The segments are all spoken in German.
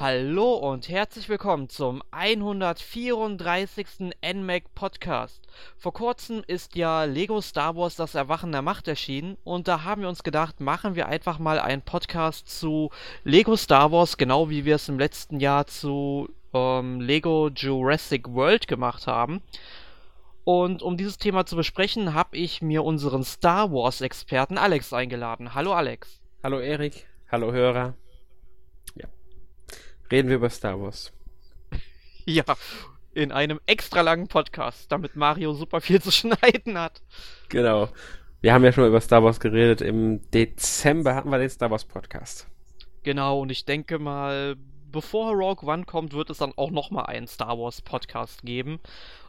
Hallo und herzlich willkommen zum 134. NMAC Podcast. Vor kurzem ist ja Lego Star Wars das Erwachen der Macht erschienen und da haben wir uns gedacht, machen wir einfach mal einen Podcast zu Lego Star Wars, genau wie wir es im letzten Jahr zu ähm, Lego Jurassic World gemacht haben. Und um dieses Thema zu besprechen, habe ich mir unseren Star Wars Experten Alex eingeladen. Hallo Alex. Hallo Erik. Hallo Hörer reden wir über Star Wars. Ja, in einem extra langen Podcast, damit Mario super viel zu schneiden hat. Genau. Wir haben ja schon über Star Wars geredet. Im Dezember hatten wir den Star Wars Podcast. Genau, und ich denke mal, bevor Rogue One kommt, wird es dann auch nochmal einen Star Wars Podcast geben.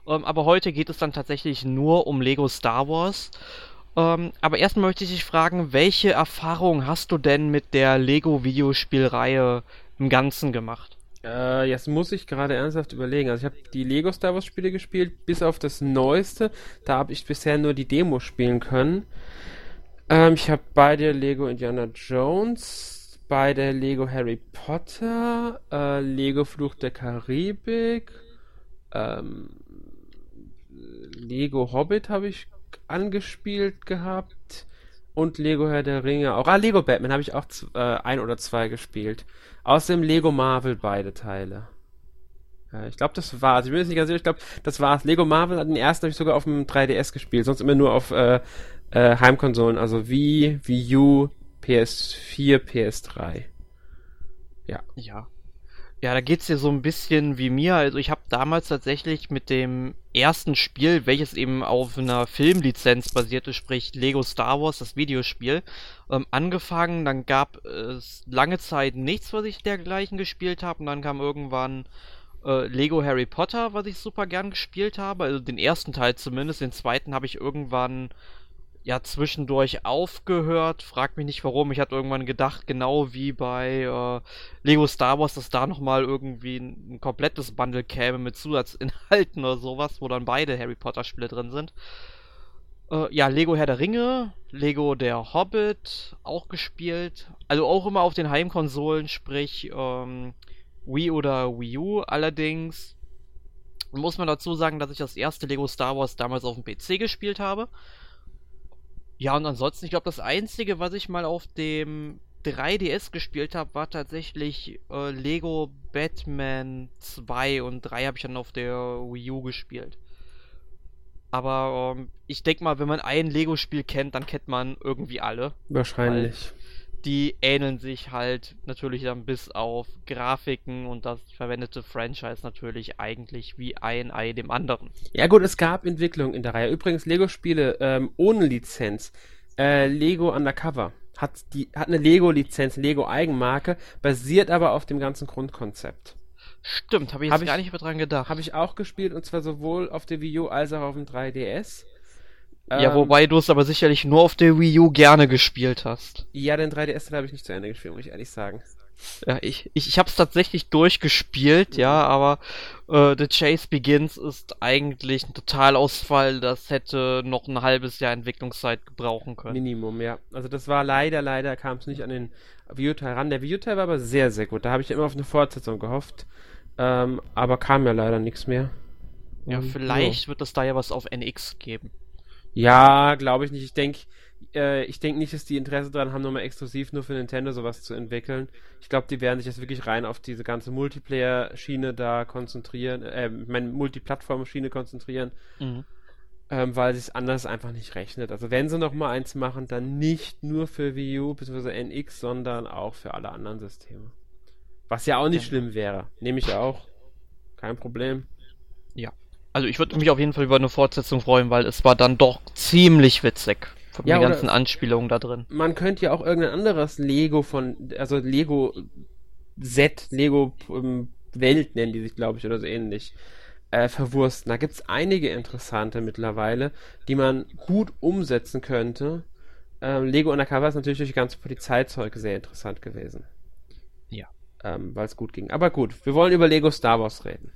Ähm, aber heute geht es dann tatsächlich nur um Lego Star Wars. Ähm, aber erstmal möchte ich dich fragen, welche Erfahrung hast du denn mit der Lego Videospielreihe im Ganzen gemacht? Äh, jetzt muss ich gerade ernsthaft überlegen. Also ich habe die Lego Star Wars Spiele gespielt, bis auf das neueste. Da habe ich bisher nur die Demo spielen können. Ähm, ich habe beide Lego Indiana Jones, beide Lego Harry Potter, äh, Lego Fluch der Karibik, ähm, Lego Hobbit habe ich angespielt gehabt und Lego Herr der Ringe auch. Ah, Lego Batman habe ich auch äh, ein oder zwei gespielt. Außerdem Lego Marvel beide Teile. Ja, ich glaube, das war's. Ich bin jetzt nicht ganz sicher, ich glaube, das war's. Lego Marvel, den ersten habe ich sogar auf dem 3DS gespielt, sonst immer nur auf äh, äh, Heimkonsolen, also Wii, Wii U, PS4, PS3. Ja. Ja. Ja, da geht's dir so ein bisschen wie mir. Also ich habe damals tatsächlich mit dem ersten Spiel, welches eben auf einer Filmlizenz basierte, sprich Lego Star Wars, das Videospiel, ähm, angefangen. Dann gab es lange Zeit nichts, was ich dergleichen gespielt habe. Und dann kam irgendwann äh, Lego Harry Potter, was ich super gern gespielt habe. Also den ersten Teil zumindest. Den zweiten habe ich irgendwann ja zwischendurch aufgehört. Frag mich nicht warum. Ich hatte irgendwann gedacht, genau wie bei äh, Lego Star Wars, dass da nochmal irgendwie ein, ein, komplettes Bundle käme mit Zusatzinhalten oder sowas, wo dann beide Harry Potter Spiele drin sind. Äh, ja, Lego Herr der Ringe, Lego der Hobbit auch gespielt. Also auch immer auf den Heimkonsolen, sprich ähm, Wii oder Wii U. Allerdings muss man dazu sagen, dass ich das erste Lego Star Wars damals auf dem PC gespielt habe. Ja, und ansonsten, ich glaube, das Einzige, was ich mal auf dem 3DS gespielt habe, war tatsächlich äh, Lego Batman 2 und 3 habe ich dann auf der Wii U gespielt. Aber ähm, ich denke mal, wenn man ein Lego-Spiel kennt, dann kennt man irgendwie alle. Wahrscheinlich die ähneln sich halt natürlich dann bis auf Grafiken und das verwendete Franchise natürlich eigentlich wie ein Ei dem anderen. Ja gut, es gab Entwicklungen in der Reihe. Übrigens Lego-Spiele ähm, ohne Lizenz. Äh, Lego Undercover hat, die, hat eine Lego-Lizenz, Lego-Eigenmarke, basiert aber auf dem ganzen Grundkonzept. Stimmt, habe ich jetzt hab gar ich, nicht mehr dran gedacht. Habe ich auch gespielt und zwar sowohl auf der Wii U als auch auf dem 3DS. Ja, ähm, wobei du es aber sicherlich nur auf der Wii U gerne gespielt hast. Ja, den 3DS habe ich nicht zu Ende gespielt, muss ich ehrlich sagen. Ja, ich, ich, ich habe es tatsächlich durchgespielt, mhm. ja, aber äh, The Chase Begins ist eigentlich ein Totalausfall. Das hätte noch ein halbes Jahr Entwicklungszeit gebrauchen können. Minimum, ja. Also das war leider, leider kam es nicht an den Wii U-Teil ran. Der Wii U-Teil war aber sehr, sehr gut. Da habe ich immer auf eine Fortsetzung gehofft. Ähm, aber kam ja leider nichts mehr. Ja, Und, vielleicht jo. wird es da ja was auf NX geben. Ja, glaube ich nicht. Ich denke, äh, ich denke nicht, dass die Interesse daran haben, nochmal exklusiv nur für Nintendo sowas zu entwickeln. Ich glaube, die werden sich jetzt wirklich rein auf diese ganze Multiplayer-Schiene da konzentrieren, äh, meine Multiplattform-Schiene konzentrieren. Mhm. Ähm, weil es anders einfach nicht rechnet. Also wenn sie nochmal eins machen, dann nicht nur für Wii U bzw. NX, sondern auch für alle anderen Systeme. Was ja auch nicht ja. schlimm wäre. Nehme ich auch. Kein Problem. Ja. Also ich würde mich auf jeden Fall über eine Fortsetzung freuen, weil es war dann doch ziemlich witzig. Von ja, den ganzen Anspielungen da drin. Man könnte ja auch irgendein anderes Lego von, also Lego Set, Lego ähm, Welt nennen die sich, glaube ich, oder so ähnlich, äh, verwursten. Da gibt es einige interessante mittlerweile, die man gut umsetzen könnte. Ähm, Lego Undercover ist natürlich durch die ganze Polizeizeug sehr interessant gewesen. Ja. Ähm, Weil es gut ging. Aber gut, wir wollen über Lego Star Wars reden.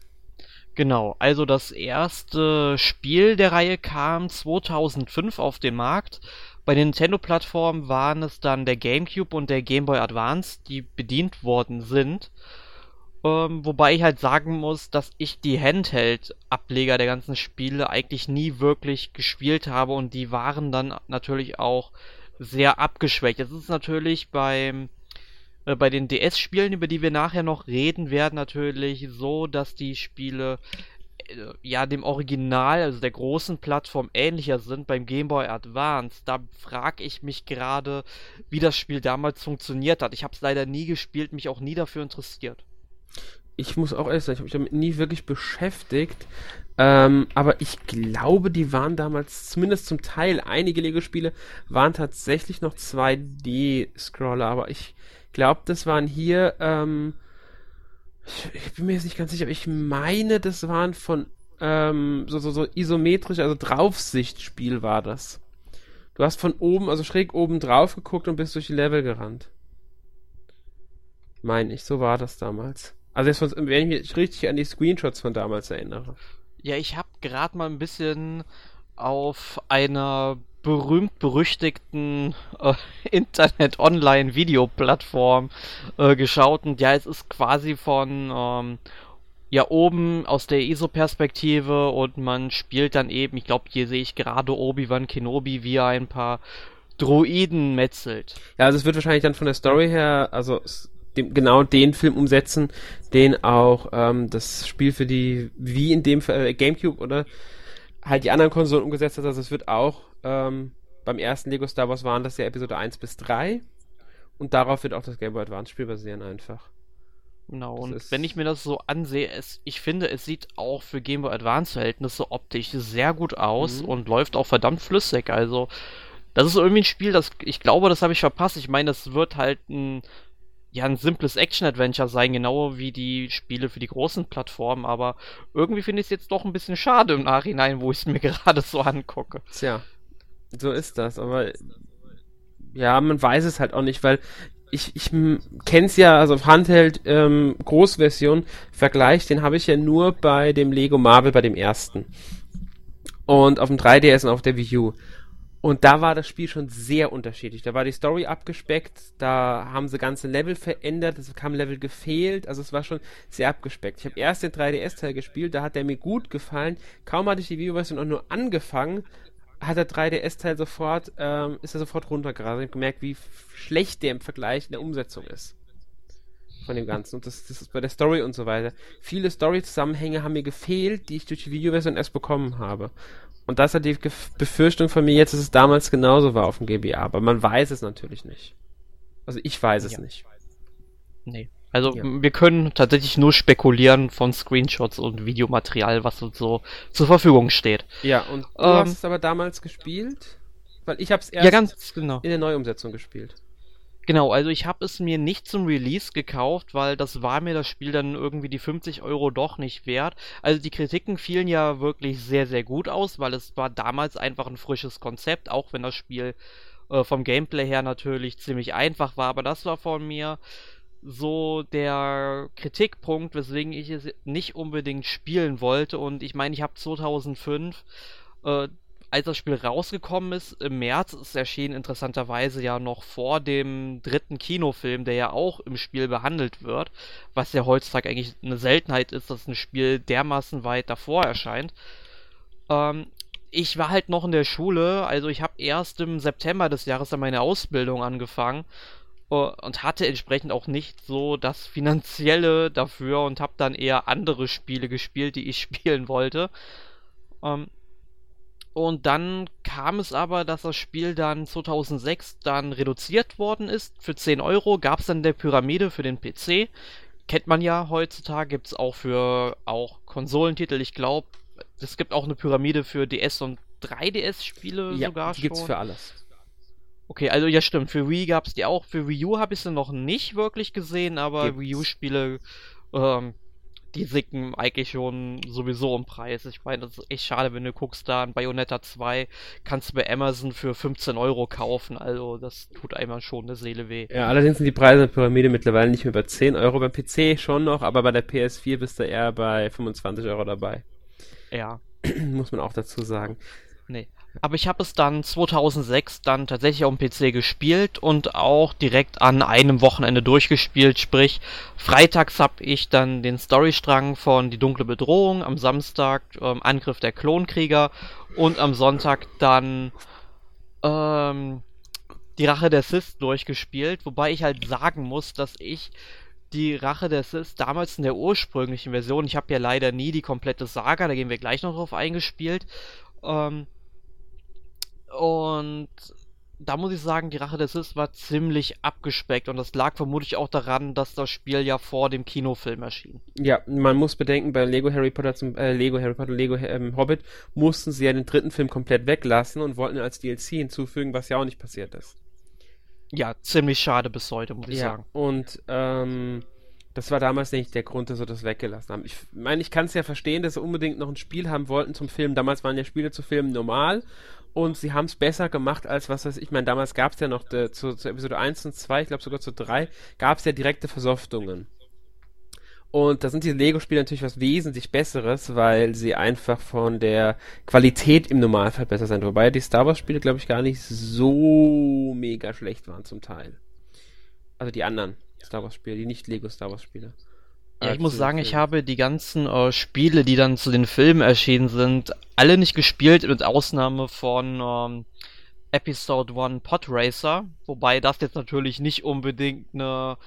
Genau, also das erste Spiel der Reihe kam 2005 auf den Markt. Bei den Nintendo-Plattformen waren es dann der GameCube und der Game Boy Advance, die bedient worden sind. Ähm, wobei ich halt sagen muss, dass ich die Handheld-Ableger der ganzen Spiele eigentlich nie wirklich gespielt habe und die waren dann natürlich auch sehr abgeschwächt. Es ist natürlich beim äh, bei den DS-Spielen, über die wir nachher noch reden werden, natürlich so, dass die Spiele äh, ja dem Original, also der großen Plattform ähnlicher sind beim Game Boy Advance. Da frage ich mich gerade, wie das Spiel damals funktioniert hat. Ich habe es leider nie gespielt, mich auch nie dafür interessiert ich muss auch ehrlich sagen, ich habe mich damit nie wirklich beschäftigt. Ähm, aber ich glaube, die waren damals, zumindest zum Teil, einige Lego-Spiele waren tatsächlich noch 2D-Scroller. Aber ich glaube, das waren hier, ähm, ich, ich, bin mir jetzt nicht ganz sicher, aber ich meine, das waren von ähm, so, so, so isometrisch, also Draufsichtspiel war das. Du hast von oben, also schräg oben drauf geguckt und bist durch die Level gerannt. Meine ich, so war das damals. Also jetzt, wenn ich mich richtig an die Screenshots von damals erinnere. Ja, ich habe gerade mal ein bisschen auf einer berühmt-berüchtigten äh, Internet-Online-Video-Plattform äh, geschaut und ja, es ist quasi von ähm, ja oben aus der ISO-Perspektive und man spielt dann eben, ich glaube, hier sehe ich gerade Obi-Wan Kenobi, wie er ein paar Droiden metzelt. Ja, also es wird wahrscheinlich dann von der Story her, also dem, genau den Film umsetzen, den auch ähm, das Spiel für die wie in dem Fall, äh, Gamecube oder halt die anderen Konsolen umgesetzt hat. Also es wird auch ähm, beim ersten Lego Star Wars waren das ja Episode 1 bis 3 und darauf wird auch das Game Boy Advance Spiel basieren einfach. Genau, das und wenn ich mir das so ansehe, es, ich finde, es sieht auch für Game Boy Advance Verhältnisse optisch sehr gut aus mhm. und läuft auch verdammt flüssig. Also, das ist irgendwie ein Spiel, das ich glaube, das habe ich verpasst. Ich meine, das wird halt ein ja ein simples Action-Adventure sein, genau wie die Spiele für die großen Plattformen, aber irgendwie finde ich es jetzt doch ein bisschen schade im Nachhinein, wo ich es mir gerade so angucke. Tja, so ist das, aber ja, man weiß es halt auch nicht, weil ich, ich kenne es ja, also Handheld ähm, Großversion, Vergleich, den habe ich ja nur bei dem Lego Marvel, bei dem ersten. Und auf dem 3DS und auf der Wii U. Und da war das Spiel schon sehr unterschiedlich. Da war die Story abgespeckt, da haben sie ganze Level verändert, es kam Level gefehlt, also es war schon sehr abgespeckt. Ich habe erst den 3DS-Teil gespielt, da hat der mir gut gefallen. Kaum hatte ich die Videoversion auch nur angefangen, hat der 3DS-Teil sofort, ähm, ist er sofort runtergerast. Ich habe gemerkt, wie schlecht der im Vergleich in der Umsetzung ist. Von dem Ganzen. Und das, das ist bei der Story und so weiter. Viele Story-Zusammenhänge haben mir gefehlt, die ich durch die Videoversion erst bekommen habe. Und das hat die Befürchtung von mir jetzt, dass es damals genauso war auf dem GBA, aber man weiß es natürlich nicht. Also ich weiß es ja. nicht. Nee. Also ja. wir können tatsächlich nur spekulieren von Screenshots und Videomaterial, was uns so zur Verfügung steht. Ja, und du ähm, hast es aber damals gespielt? Weil ich habe es erst ja, ganz genau. in der Neuumsetzung gespielt. Genau, also ich habe es mir nicht zum Release gekauft, weil das war mir das Spiel dann irgendwie die 50 Euro doch nicht wert. Also die Kritiken fielen ja wirklich sehr, sehr gut aus, weil es war damals einfach ein frisches Konzept, auch wenn das Spiel äh, vom Gameplay her natürlich ziemlich einfach war. Aber das war von mir so der Kritikpunkt, weswegen ich es nicht unbedingt spielen wollte. Und ich meine, ich habe 2005 äh, als das Spiel rausgekommen ist, im März, es erschien interessanterweise ja noch vor dem dritten Kinofilm, der ja auch im Spiel behandelt wird, was ja heutzutage eigentlich eine Seltenheit ist, dass ein Spiel dermaßen weit davor erscheint. Ähm, ich war halt noch in der Schule, also ich habe erst im September des Jahres dann meine Ausbildung angefangen und hatte entsprechend auch nicht so das Finanzielle dafür und habe dann eher andere Spiele gespielt, die ich spielen wollte. Ähm, und dann kam es aber, dass das Spiel dann 2006 dann reduziert worden ist. Für 10 Euro gab es dann der Pyramide für den PC. Kennt man ja heutzutage, gibt es auch für auch Konsolentitel. Ich glaube, es gibt auch eine Pyramide für DS und 3DS-Spiele ja, sogar schon. gibt's für alles. Okay, also ja stimmt, für Wii gab es die auch. Für Wii U habe ich sie noch nicht wirklich gesehen, aber gibt's. Wii U-Spiele ähm, die sicken eigentlich schon sowieso im Preis. Ich meine, das ist echt schade, wenn du guckst, da ein Bayonetta 2 kannst du bei Amazon für 15 Euro kaufen. Also, das tut einmal schon der Seele weh. Ja, allerdings sind die Preise der Pyramide mittlerweile nicht mehr bei 10 Euro. Beim PC schon noch, aber bei der PS4 bist du eher bei 25 Euro dabei. Ja. Muss man auch dazu sagen. Nee. Aber ich habe es dann 2006 dann tatsächlich auf dem PC gespielt und auch direkt an einem Wochenende durchgespielt. Sprich, freitags habe ich dann den Storystrang von Die dunkle Bedrohung, am Samstag ähm, Angriff der Klonkrieger und am Sonntag dann ähm, die Rache der Sith durchgespielt. Wobei ich halt sagen muss, dass ich die Rache der Sith damals in der ursprünglichen Version, ich habe ja leider nie die komplette Saga, da gehen wir gleich noch drauf eingespielt. Ähm, und da muss ich sagen, die Rache des Sith war ziemlich abgespeckt und das lag vermutlich auch daran, dass das Spiel ja vor dem Kinofilm erschien. Ja, man muss bedenken, bei Lego Harry Potter zum äh, Lego Harry Potter, Lego ähm, Hobbit mussten sie ja den dritten Film komplett weglassen und wollten als DLC hinzufügen, was ja auch nicht passiert ist. Ja, ziemlich schade bis heute, muss ich ja, sagen. Und ähm, das war damals nicht der Grund, dass sie das weggelassen haben. Ich meine, ich kann es ja verstehen, dass sie unbedingt noch ein Spiel haben wollten zum Film. Damals waren ja Spiele zu Filmen normal und sie haben es besser gemacht als was weiß ich. Ich meine, damals gab es ja noch de, zu, zu, Episode 1 und 2, ich glaube sogar zu 3, gab es ja direkte Versoftungen. Und da sind die Lego-Spiele natürlich was wesentlich Besseres, weil sie einfach von der Qualität im Normalfall besser sind. Wobei die Star Wars-Spiele, glaube ich, gar nicht so mega schlecht waren zum Teil. Also die anderen Star Wars-Spiele, die nicht Lego Star Wars-Spiele. Ja, ich muss sagen, ich habe die ganzen äh, Spiele, die dann zu den Filmen erschienen sind, alle nicht gespielt, mit Ausnahme von ähm, Episode 1 Podracer, wobei das jetzt natürlich nicht unbedingt eine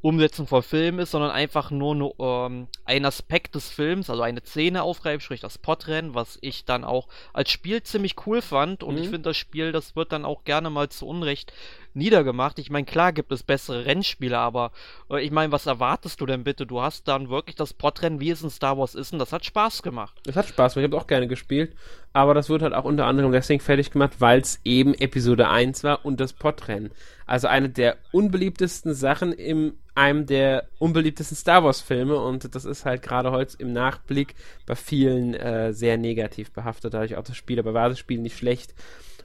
Umsetzung von Film ist, sondern einfach nur ne, ähm, ein Aspekt des Films, also eine Szene aufgreift, sprich das Podrennen, was ich dann auch als Spiel ziemlich cool fand und mhm. ich finde das Spiel, das wird dann auch gerne mal zu Unrecht niedergemacht. Ich meine, klar gibt es bessere Rennspiele, aber äh, ich meine, was erwartest du denn bitte? Du hast dann wirklich das Podrennen, wie es in Star Wars ist, und das hat Spaß gemacht. Das hat Spaß gemacht, ich habe auch gerne gespielt, aber das wird halt auch unter anderem deswegen fertig gemacht, weil es eben Episode 1 war und das Podrennen. Also eine der unbeliebtesten Sachen in einem der unbeliebtesten Star Wars Filme und das ist halt gerade heute im Nachblick bei vielen äh, sehr negativ behaftet, dadurch auch das Spiel, aber war das Spiel nicht schlecht.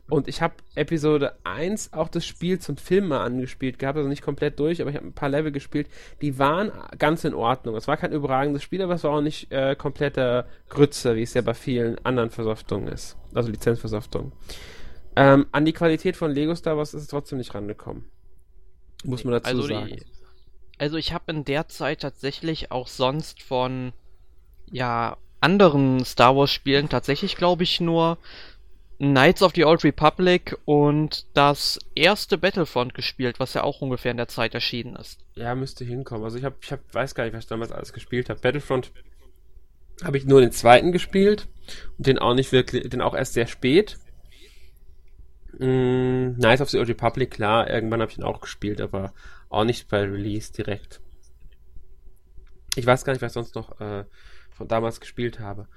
Und ich habe Episode 1 auch das Spiel zum Film mal angespielt gehabt, also nicht komplett durch, aber ich habe ein paar Level gespielt. Die waren ganz in Ordnung. Es war kein überragendes Spiel, aber es war auch nicht äh, kompletter Grütze, wie es ja bei vielen anderen Versoftungen ist. Also Lizenzversoftungen. Ähm, an die Qualität von Lego Star Wars ist es trotzdem nicht rangekommen. Muss man dazu also sagen. Die, also ich habe in der Zeit tatsächlich auch sonst von ja anderen Star Wars Spielen tatsächlich glaube ich nur Knights of the Old Republic und das erste Battlefront gespielt, was ja auch ungefähr in der Zeit erschienen ist. Ja, müsste hinkommen. Also ich habe, ich hab, weiß gar nicht, was ich damals alles gespielt habe. Battlefront habe ich nur den zweiten gespielt und den auch nicht wirklich, den auch erst sehr spät. Mm, Knights of the Old Republic, klar, irgendwann habe ich ihn auch gespielt, aber auch nicht bei Release direkt. Ich weiß gar nicht, was ich sonst noch äh, von damals gespielt habe.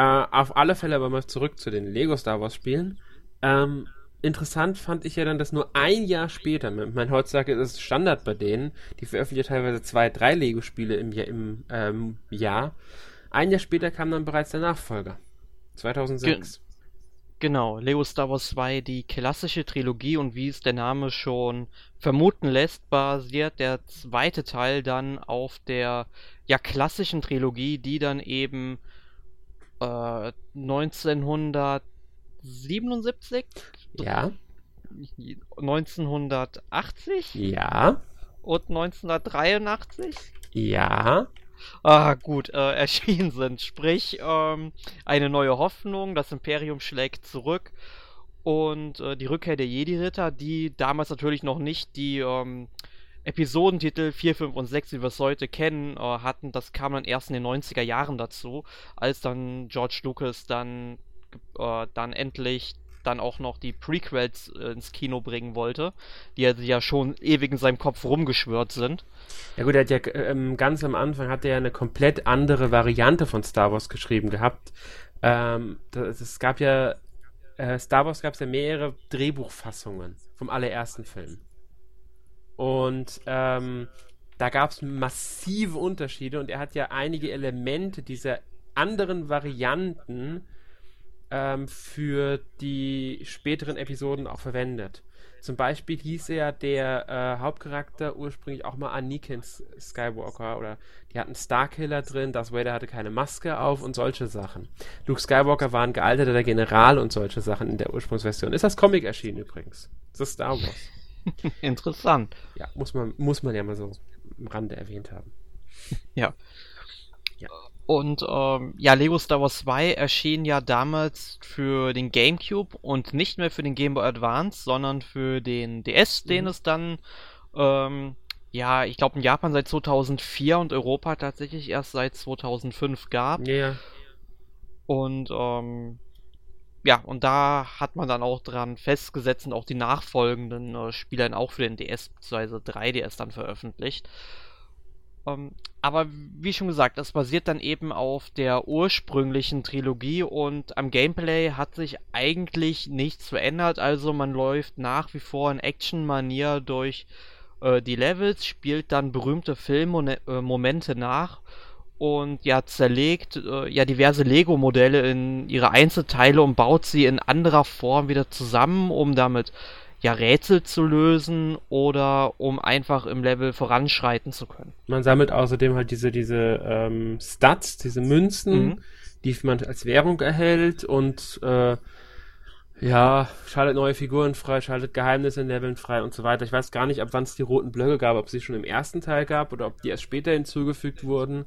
Äh, auf alle Fälle aber mal zurück zu den Lego Star Wars Spielen. Ähm, interessant fand ich ja dann, dass nur ein Jahr später, mein heutzutage ist es Standard bei denen, die veröffentlichen teilweise zwei, drei Lego-Spiele im, im ähm, Jahr. Ein Jahr später kam dann bereits der Nachfolger. 2006. Ge genau, Lego Star Wars 2, die klassische Trilogie und wie es der Name schon vermuten lässt, basiert der zweite Teil dann auf der ja klassischen Trilogie, die dann eben 1977? Äh, ja. 1980? Ja. Und 1983? Ja. Ah, gut, äh, erschienen sind. Sprich, ähm, eine neue Hoffnung, das Imperium schlägt zurück und äh, die Rückkehr der Jedi-Ritter, die damals natürlich noch nicht die ähm, Episodentitel 4, 5 und 6, wie wir es heute kennen, äh, hatten, das kam dann erst in den 90er Jahren dazu, als dann George Lucas dann, äh, dann endlich dann auch noch die Prequels äh, ins Kino bringen wollte, die ja schon ewig in seinem Kopf rumgeschwört sind. Ja gut, er hat ja ähm, ganz am Anfang hat er ja eine komplett andere Variante von Star Wars geschrieben gehabt. Ähm, es gab ja äh, Star Wars gab es ja mehrere Drehbuchfassungen vom allerersten Film. Und ähm, da gab es massive Unterschiede und er hat ja einige Elemente dieser anderen Varianten ähm, für die späteren Episoden auch verwendet. Zum Beispiel hieß ja der äh, Hauptcharakter ursprünglich auch mal Anakin Skywalker oder die hatten Starkiller drin, Darth Vader hatte keine Maske auf und solche Sachen. Luke Skywalker war ein gealterter General und solche Sachen in der Ursprungsversion. Ist das Comic erschienen übrigens. Das ist Star Wars. Interessant. Ja, muss man, muss man ja mal so am Rande erwähnt haben. Ja. ja. Und ähm, ja, Lego Star Wars 2 erschien ja damals für den GameCube und nicht mehr für den Game Boy Advance, sondern für den DS, mhm. den es dann, ähm, ja, ich glaube in Japan seit 2004 und Europa tatsächlich erst seit 2005 gab. Ja. Yeah. Und ähm, ja, und da hat man dann auch dran festgesetzt und auch die nachfolgenden äh, Spiele dann auch für den DS bzw. 3DS dann veröffentlicht. Ähm, aber wie schon gesagt, das basiert dann eben auf der ursprünglichen Trilogie und am Gameplay hat sich eigentlich nichts verändert. Also man läuft nach wie vor in Action-Manier durch äh, die Levels, spielt dann berühmte Filmmomente nach und ja zerlegt äh, ja diverse Lego-Modelle in ihre Einzelteile und baut sie in anderer Form wieder zusammen, um damit ja Rätsel zu lösen oder um einfach im Level voranschreiten zu können. Man sammelt außerdem halt diese diese ähm, Stats, diese Münzen, mhm. die man als Währung erhält und äh, ja, schaltet neue Figuren frei, schaltet Geheimnisse in Leveln frei und so weiter. Ich weiß gar nicht, ab wann es die roten Blöcke gab, ob es sie schon im ersten Teil gab oder ob die erst später hinzugefügt wurden.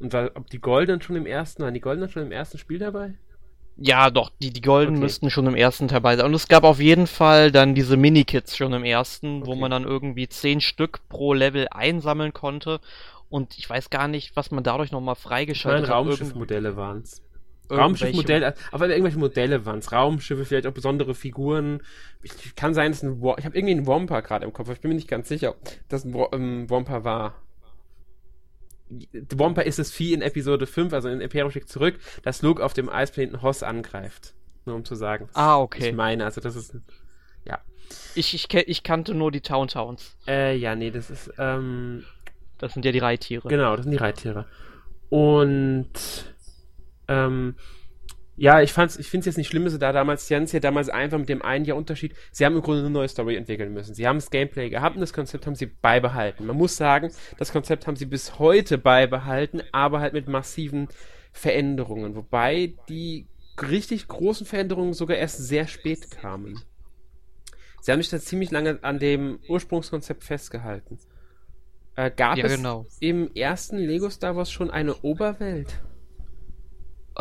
Und war, ob die Goldenen schon im ersten, waren die Goldenen schon im ersten Spiel dabei? Ja, doch, die, die Golden okay. müssten schon im ersten dabei sein. Und es gab auf jeden Fall dann diese Mini-Kits schon im ersten, okay. wo man dann irgendwie zehn Stück pro Level einsammeln konnte. Und ich weiß gar nicht, was man dadurch nochmal freigeschaltet hat. Raumschiffmodelle waren es. Raumschiffmodelle, aber irgendwelche Modelle waren es. Raumschiffe, vielleicht auch besondere Figuren. Ich, kann sein, dass ein ich habe irgendwie einen Womper gerade im Kopf, aber ich bin mir nicht ganz sicher, ob das ein ähm, Womper war. Wampa ist das Vieh in Episode 5, also in Imperium schickt zurück, dass Luke auf dem Eisplaneten Hoss angreift. Nur um zu sagen. Ah, okay. Ich meine, also das ist. Ja. Ich, ich, ich kannte nur die Town Towns. Äh, ja, nee, das ist. Ähm, das sind ja die Reittiere. Genau, das sind die Reittiere. Und. Ähm, ja, ich fand's, ich finde es jetzt nicht schlimm, dass sie da damals, sie ja damals einfach mit dem einen Jahr Unterschied, sie haben im Grunde eine neue Story entwickeln müssen. Sie haben das Gameplay gehabt und das Konzept haben sie beibehalten. Man muss sagen, das Konzept haben sie bis heute beibehalten, aber halt mit massiven Veränderungen, wobei die richtig großen Veränderungen sogar erst sehr spät kamen. Sie haben sich da ziemlich lange an dem Ursprungskonzept festgehalten. Äh, gab ja, es genau. im ersten Lego Star Wars schon eine Oberwelt?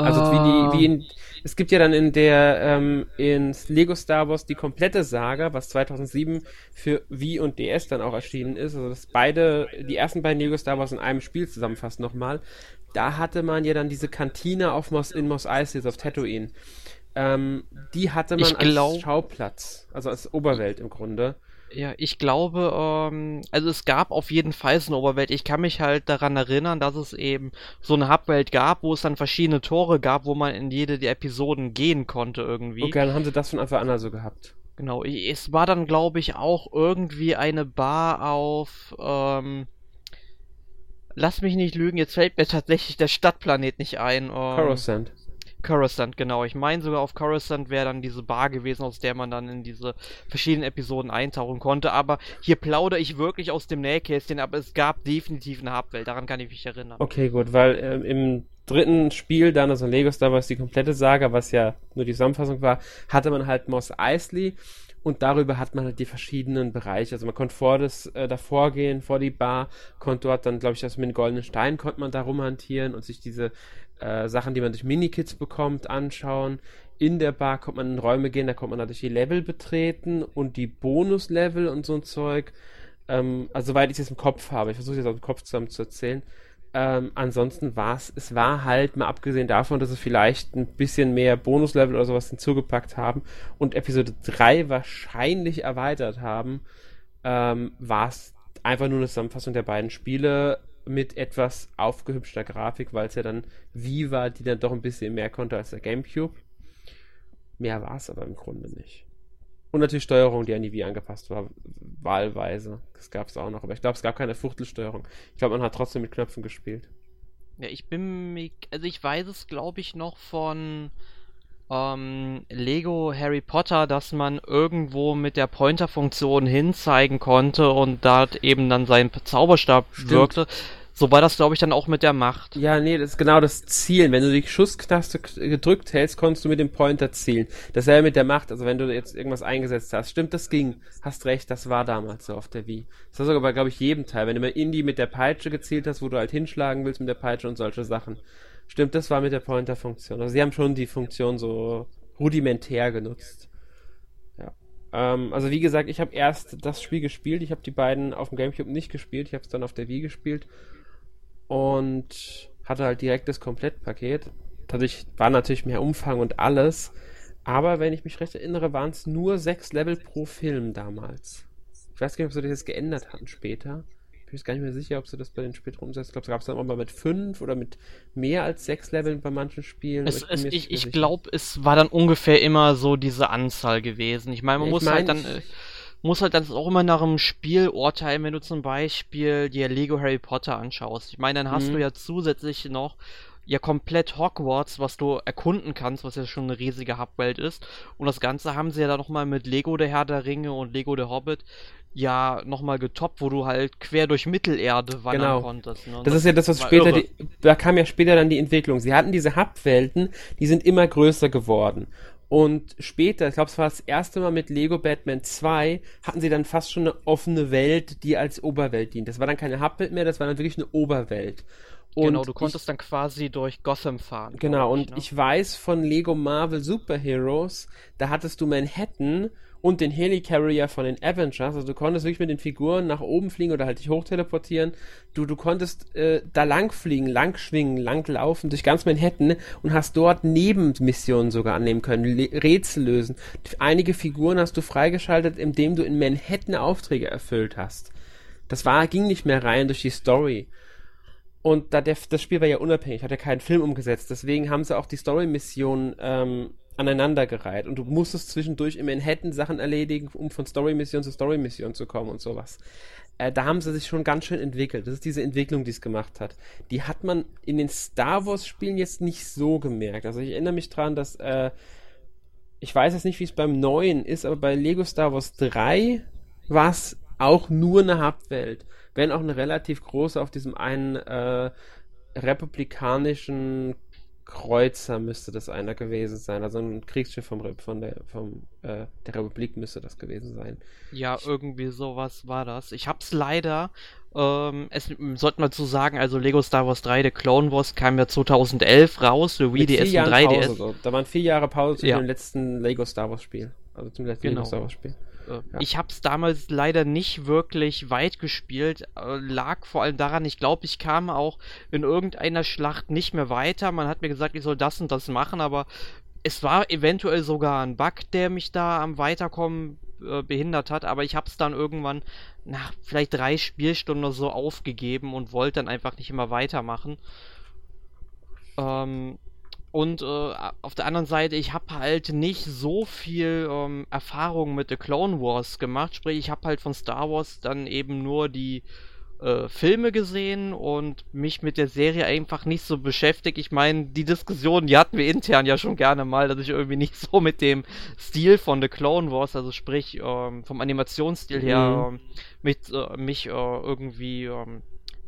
Also wie die, wie in, es gibt ja dann in der, ähm, in Lego Star Wars die komplette Saga, was 2007 für Wii und DS dann auch erschienen ist, also dass beide, die ersten beiden Lego Star Wars in einem Spiel zusammenfasst nochmal. Da hatte man ja dann diese Kantine auf Mos, in Mos Eisley, auf Tatooine. Ähm, die hatte man glaub... als Schauplatz, also als Oberwelt im Grunde. Ja, ich glaube, ähm, also es gab auf jeden Fall so eine Oberwelt. Ich kann mich halt daran erinnern, dass es eben so eine Hubwelt gab, wo es dann verschiedene Tore gab, wo man in jede der Episoden gehen konnte irgendwie. Okay, dann haben sie das von Anfang an also gehabt. Genau, es war dann, glaube ich, auch irgendwie eine Bar auf, ähm, lass mich nicht lügen, jetzt fällt mir tatsächlich der Stadtplanet nicht ein. Ähm, Coruscant. Coruscant, genau. Ich meine sogar auf Coruscant wäre dann diese Bar gewesen, aus der man dann in diese verschiedenen Episoden eintauchen konnte. Aber hier plaudere ich wirklich aus dem Nähkästchen, aber es gab definitiv eine Hauptwelt, daran kann ich mich erinnern. Okay, gut, weil äh, im dritten Spiel dann, also Lego Star Wars, die komplette Saga, was ja nur die Zusammenfassung war, hatte man halt Moss Eisley und darüber hat man halt die verschiedenen Bereiche. Also man konnte vor das äh, davor gehen, vor die Bar, konnte dort dann, glaube ich, das mit den goldenen Steinen konnte man da rumhantieren und sich diese äh, Sachen, die man durch Minikits bekommt, anschauen. In der Bar kommt man in Räume gehen, da kommt man natürlich die Level betreten und die Bonuslevel und so ein Zeug. Ähm, also soweit ich es im Kopf habe, ich versuche es jetzt aus dem Kopf zusammen zu erzählen. Ähm, ansonsten war es, es war halt mal abgesehen davon, dass es vielleicht ein bisschen mehr Bonuslevel oder sowas hinzugepackt haben und Episode 3 wahrscheinlich erweitert haben, ähm, war es einfach nur eine Zusammenfassung der beiden Spiele mit etwas aufgehübschter Grafik, weil es ja dann war, die dann doch ein bisschen mehr konnte als der GameCube. Mehr war es aber im Grunde nicht. Und natürlich Steuerung, die an die Wii angepasst war, wahlweise. Das gab es auch noch. Aber ich glaube, es gab keine Fuchtelsteuerung. Ich glaube, man hat trotzdem mit Knöpfen gespielt. Ja, ich bin. Also, ich weiß es, glaube ich, noch von ähm, Lego Harry Potter, dass man irgendwo mit der Pointer-Funktion hinzeigen konnte und dort eben dann sein Zauberstab Stimmt. wirkte. So war das, glaube ich, dann auch mit der Macht. Ja, nee, das ist genau das Zielen. Wenn du die Schussknaste gedrückt hältst, konntest du mit dem Pointer zielen. Dasselbe mit der Macht. Also wenn du jetzt irgendwas eingesetzt hast. Stimmt, das ging. Hast recht, das war damals so auf der Wii. Das war sogar bei, glaube ich, jedem Teil. Wenn du mal Indie mit der Peitsche gezielt hast, wo du halt hinschlagen willst mit der Peitsche und solche Sachen. Stimmt, das war mit der Pointer-Funktion. Also sie haben schon die Funktion so rudimentär genutzt. Ja. Ähm, also wie gesagt, ich habe erst das Spiel gespielt. Ich habe die beiden auf dem Gamecube nicht gespielt. Ich habe es dann auf der Wii gespielt und hatte halt direkt das Komplettpaket. Dadurch war natürlich mehr Umfang und alles. Aber wenn ich mich recht erinnere, waren es nur sechs Level pro Film damals. Ich weiß gar nicht, ob sie das jetzt geändert hatten später bin jetzt gar nicht mehr sicher, ob sie das bei den späteren umsetzen. Ich glaube, es gab es dann auch mal mit fünf oder mit mehr als sechs Leveln bei manchen Spielen. Es, ich ich, ich glaube, es war dann ungefähr immer so diese Anzahl gewesen. Ich meine, man ja, muss halt dann. Äh, muss halt dann auch immer nach einem Spiel urteilen, wenn du zum Beispiel dir Lego Harry Potter anschaust. Ich meine, dann hast mhm. du ja zusätzlich noch ja komplett Hogwarts, was du erkunden kannst, was ja schon eine riesige Hubwelt ist. Und das Ganze haben sie ja dann nochmal mit Lego der Herr der Ringe und Lego der Hobbit ja nochmal getoppt, wo du halt quer durch Mittelerde wandern genau. konntest. Ne? Das, das, ist ja das, was später, die, da kam ja später dann die Entwicklung. Sie hatten diese Hub-Welten, die sind immer größer geworden. Und später, ich glaube, es war das erste Mal mit Lego Batman 2, hatten sie dann fast schon eine offene Welt, die als Oberwelt dient. Das war dann keine Hub-Welt mehr, das war dann wirklich eine Oberwelt. Und genau, du konntest ich, dann quasi durch Gotham fahren. Genau, ich, und ne? ich weiß von Lego Marvel Superheroes, da hattest du Manhattan und den Helicarrier von den Avengers. Also du konntest wirklich mit den Figuren nach oben fliegen oder halt dich hochteleportieren. Du, du konntest äh, da lang fliegen, lang schwingen, lang laufen durch ganz Manhattan und hast dort Nebenmissionen sogar annehmen können, Le Rätsel lösen. Einige Figuren hast du freigeschaltet, indem du in Manhattan Aufträge erfüllt hast. Das war, ging nicht mehr rein durch die Story. Und da der, das Spiel war ja unabhängig, hat ja keinen Film umgesetzt. Deswegen haben sie auch die Story-Mission ähm, aneinandergereiht und du musstest zwischendurch in Manhattan Sachen erledigen, um von Story-Mission zu Story-Mission zu kommen und sowas. Äh, da haben sie sich schon ganz schön entwickelt. Das ist diese Entwicklung, die es gemacht hat. Die hat man in den Star Wars-Spielen jetzt nicht so gemerkt. Also ich erinnere mich dran, dass äh, ich weiß jetzt nicht, wie es beim neuen ist, aber bei Lego Star Wars 3 war es auch nur eine Hauptwelt. Wenn auch eine relativ große auf diesem einen äh, republikanischen Kreuzer müsste das einer gewesen sein. Also ein Kriegsschiff vom, von der, vom, äh, der Republik müsste das gewesen sein. Ja, irgendwie sowas war das. Ich hab's leider, ähm, es sollten wir zu sagen, also Lego Star Wars 3, der Clone Wars kam ja 2011 raus, für Wii, DS und 3DS. Pause, so. Da waren vier Jahre Pause zu ja. dem letzten Lego Star Wars Spiel. Also zum letzten genau. Lego Star Wars Spiel. Äh, ja. Ich habe es damals leider nicht wirklich weit gespielt. Äh, lag vor allem daran, ich glaube, ich kam auch in irgendeiner Schlacht nicht mehr weiter. Man hat mir gesagt, ich soll das und das machen, aber es war eventuell sogar ein Bug, der mich da am Weiterkommen äh, behindert hat, aber ich habe es dann irgendwann nach vielleicht drei Spielstunden oder so aufgegeben und wollte dann einfach nicht immer weitermachen. Ähm, und äh, auf der anderen Seite, ich habe halt nicht so viel ähm, Erfahrung mit The Clone Wars gemacht. Sprich, ich habe halt von Star Wars dann eben nur die äh, Filme gesehen und mich mit der Serie einfach nicht so beschäftigt. Ich meine, die Diskussion, die hatten wir intern ja schon gerne mal, dass ich irgendwie nicht so mit dem Stil von The Clone Wars, also sprich ähm, vom Animationsstil her, mhm. äh, mit, äh, mich äh, irgendwie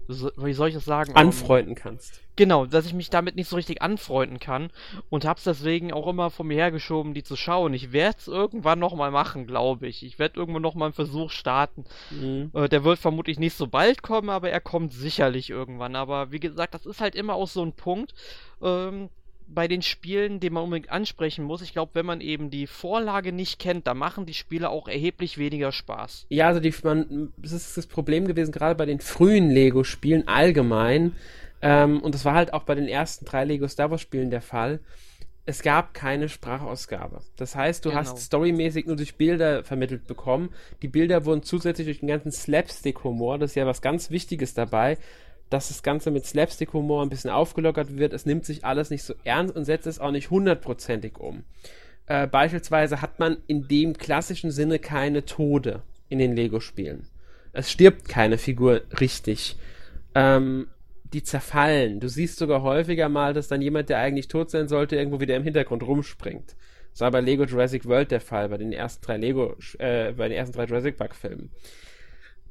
ähm, wie soll ich das sagen? Anfreunden kannst. Genau, dass ich mich damit nicht so richtig anfreunden kann und hab's deswegen auch immer vor mir hergeschoben, die zu schauen. Ich werde es irgendwann nochmal machen, glaube ich. Ich werde irgendwann nochmal einen Versuch starten. Mhm. Äh, der wird vermutlich nicht so bald kommen, aber er kommt sicherlich irgendwann. Aber wie gesagt, das ist halt immer auch so ein Punkt. Ähm, bei den Spielen, den man unbedingt ansprechen muss. Ich glaube, wenn man eben die Vorlage nicht kennt, da machen die Spiele auch erheblich weniger Spaß. Ja, also die, man, das ist das Problem gewesen, gerade bei den frühen Lego-Spielen allgemein. Ähm, und das war halt auch bei den ersten drei Lego Star Wars-Spielen der Fall. Es gab keine Sprachausgabe. Das heißt, du genau. hast storymäßig nur durch Bilder vermittelt bekommen. Die Bilder wurden zusätzlich durch den ganzen Slapstick-Humor, das ist ja was ganz Wichtiges dabei, dass das Ganze mit Slapstick-Humor ein bisschen aufgelockert wird. Es nimmt sich alles nicht so ernst und setzt es auch nicht hundertprozentig um. Äh, beispielsweise hat man in dem klassischen Sinne keine Tode in den Lego-Spielen. Es stirbt keine Figur richtig. Ähm, die zerfallen. Du siehst sogar häufiger mal, dass dann jemand, der eigentlich tot sein sollte, irgendwo wieder im Hintergrund rumspringt. Das war bei Lego Jurassic World der Fall, bei den ersten drei Lego, äh, bei den ersten drei Jurassic Park Filmen.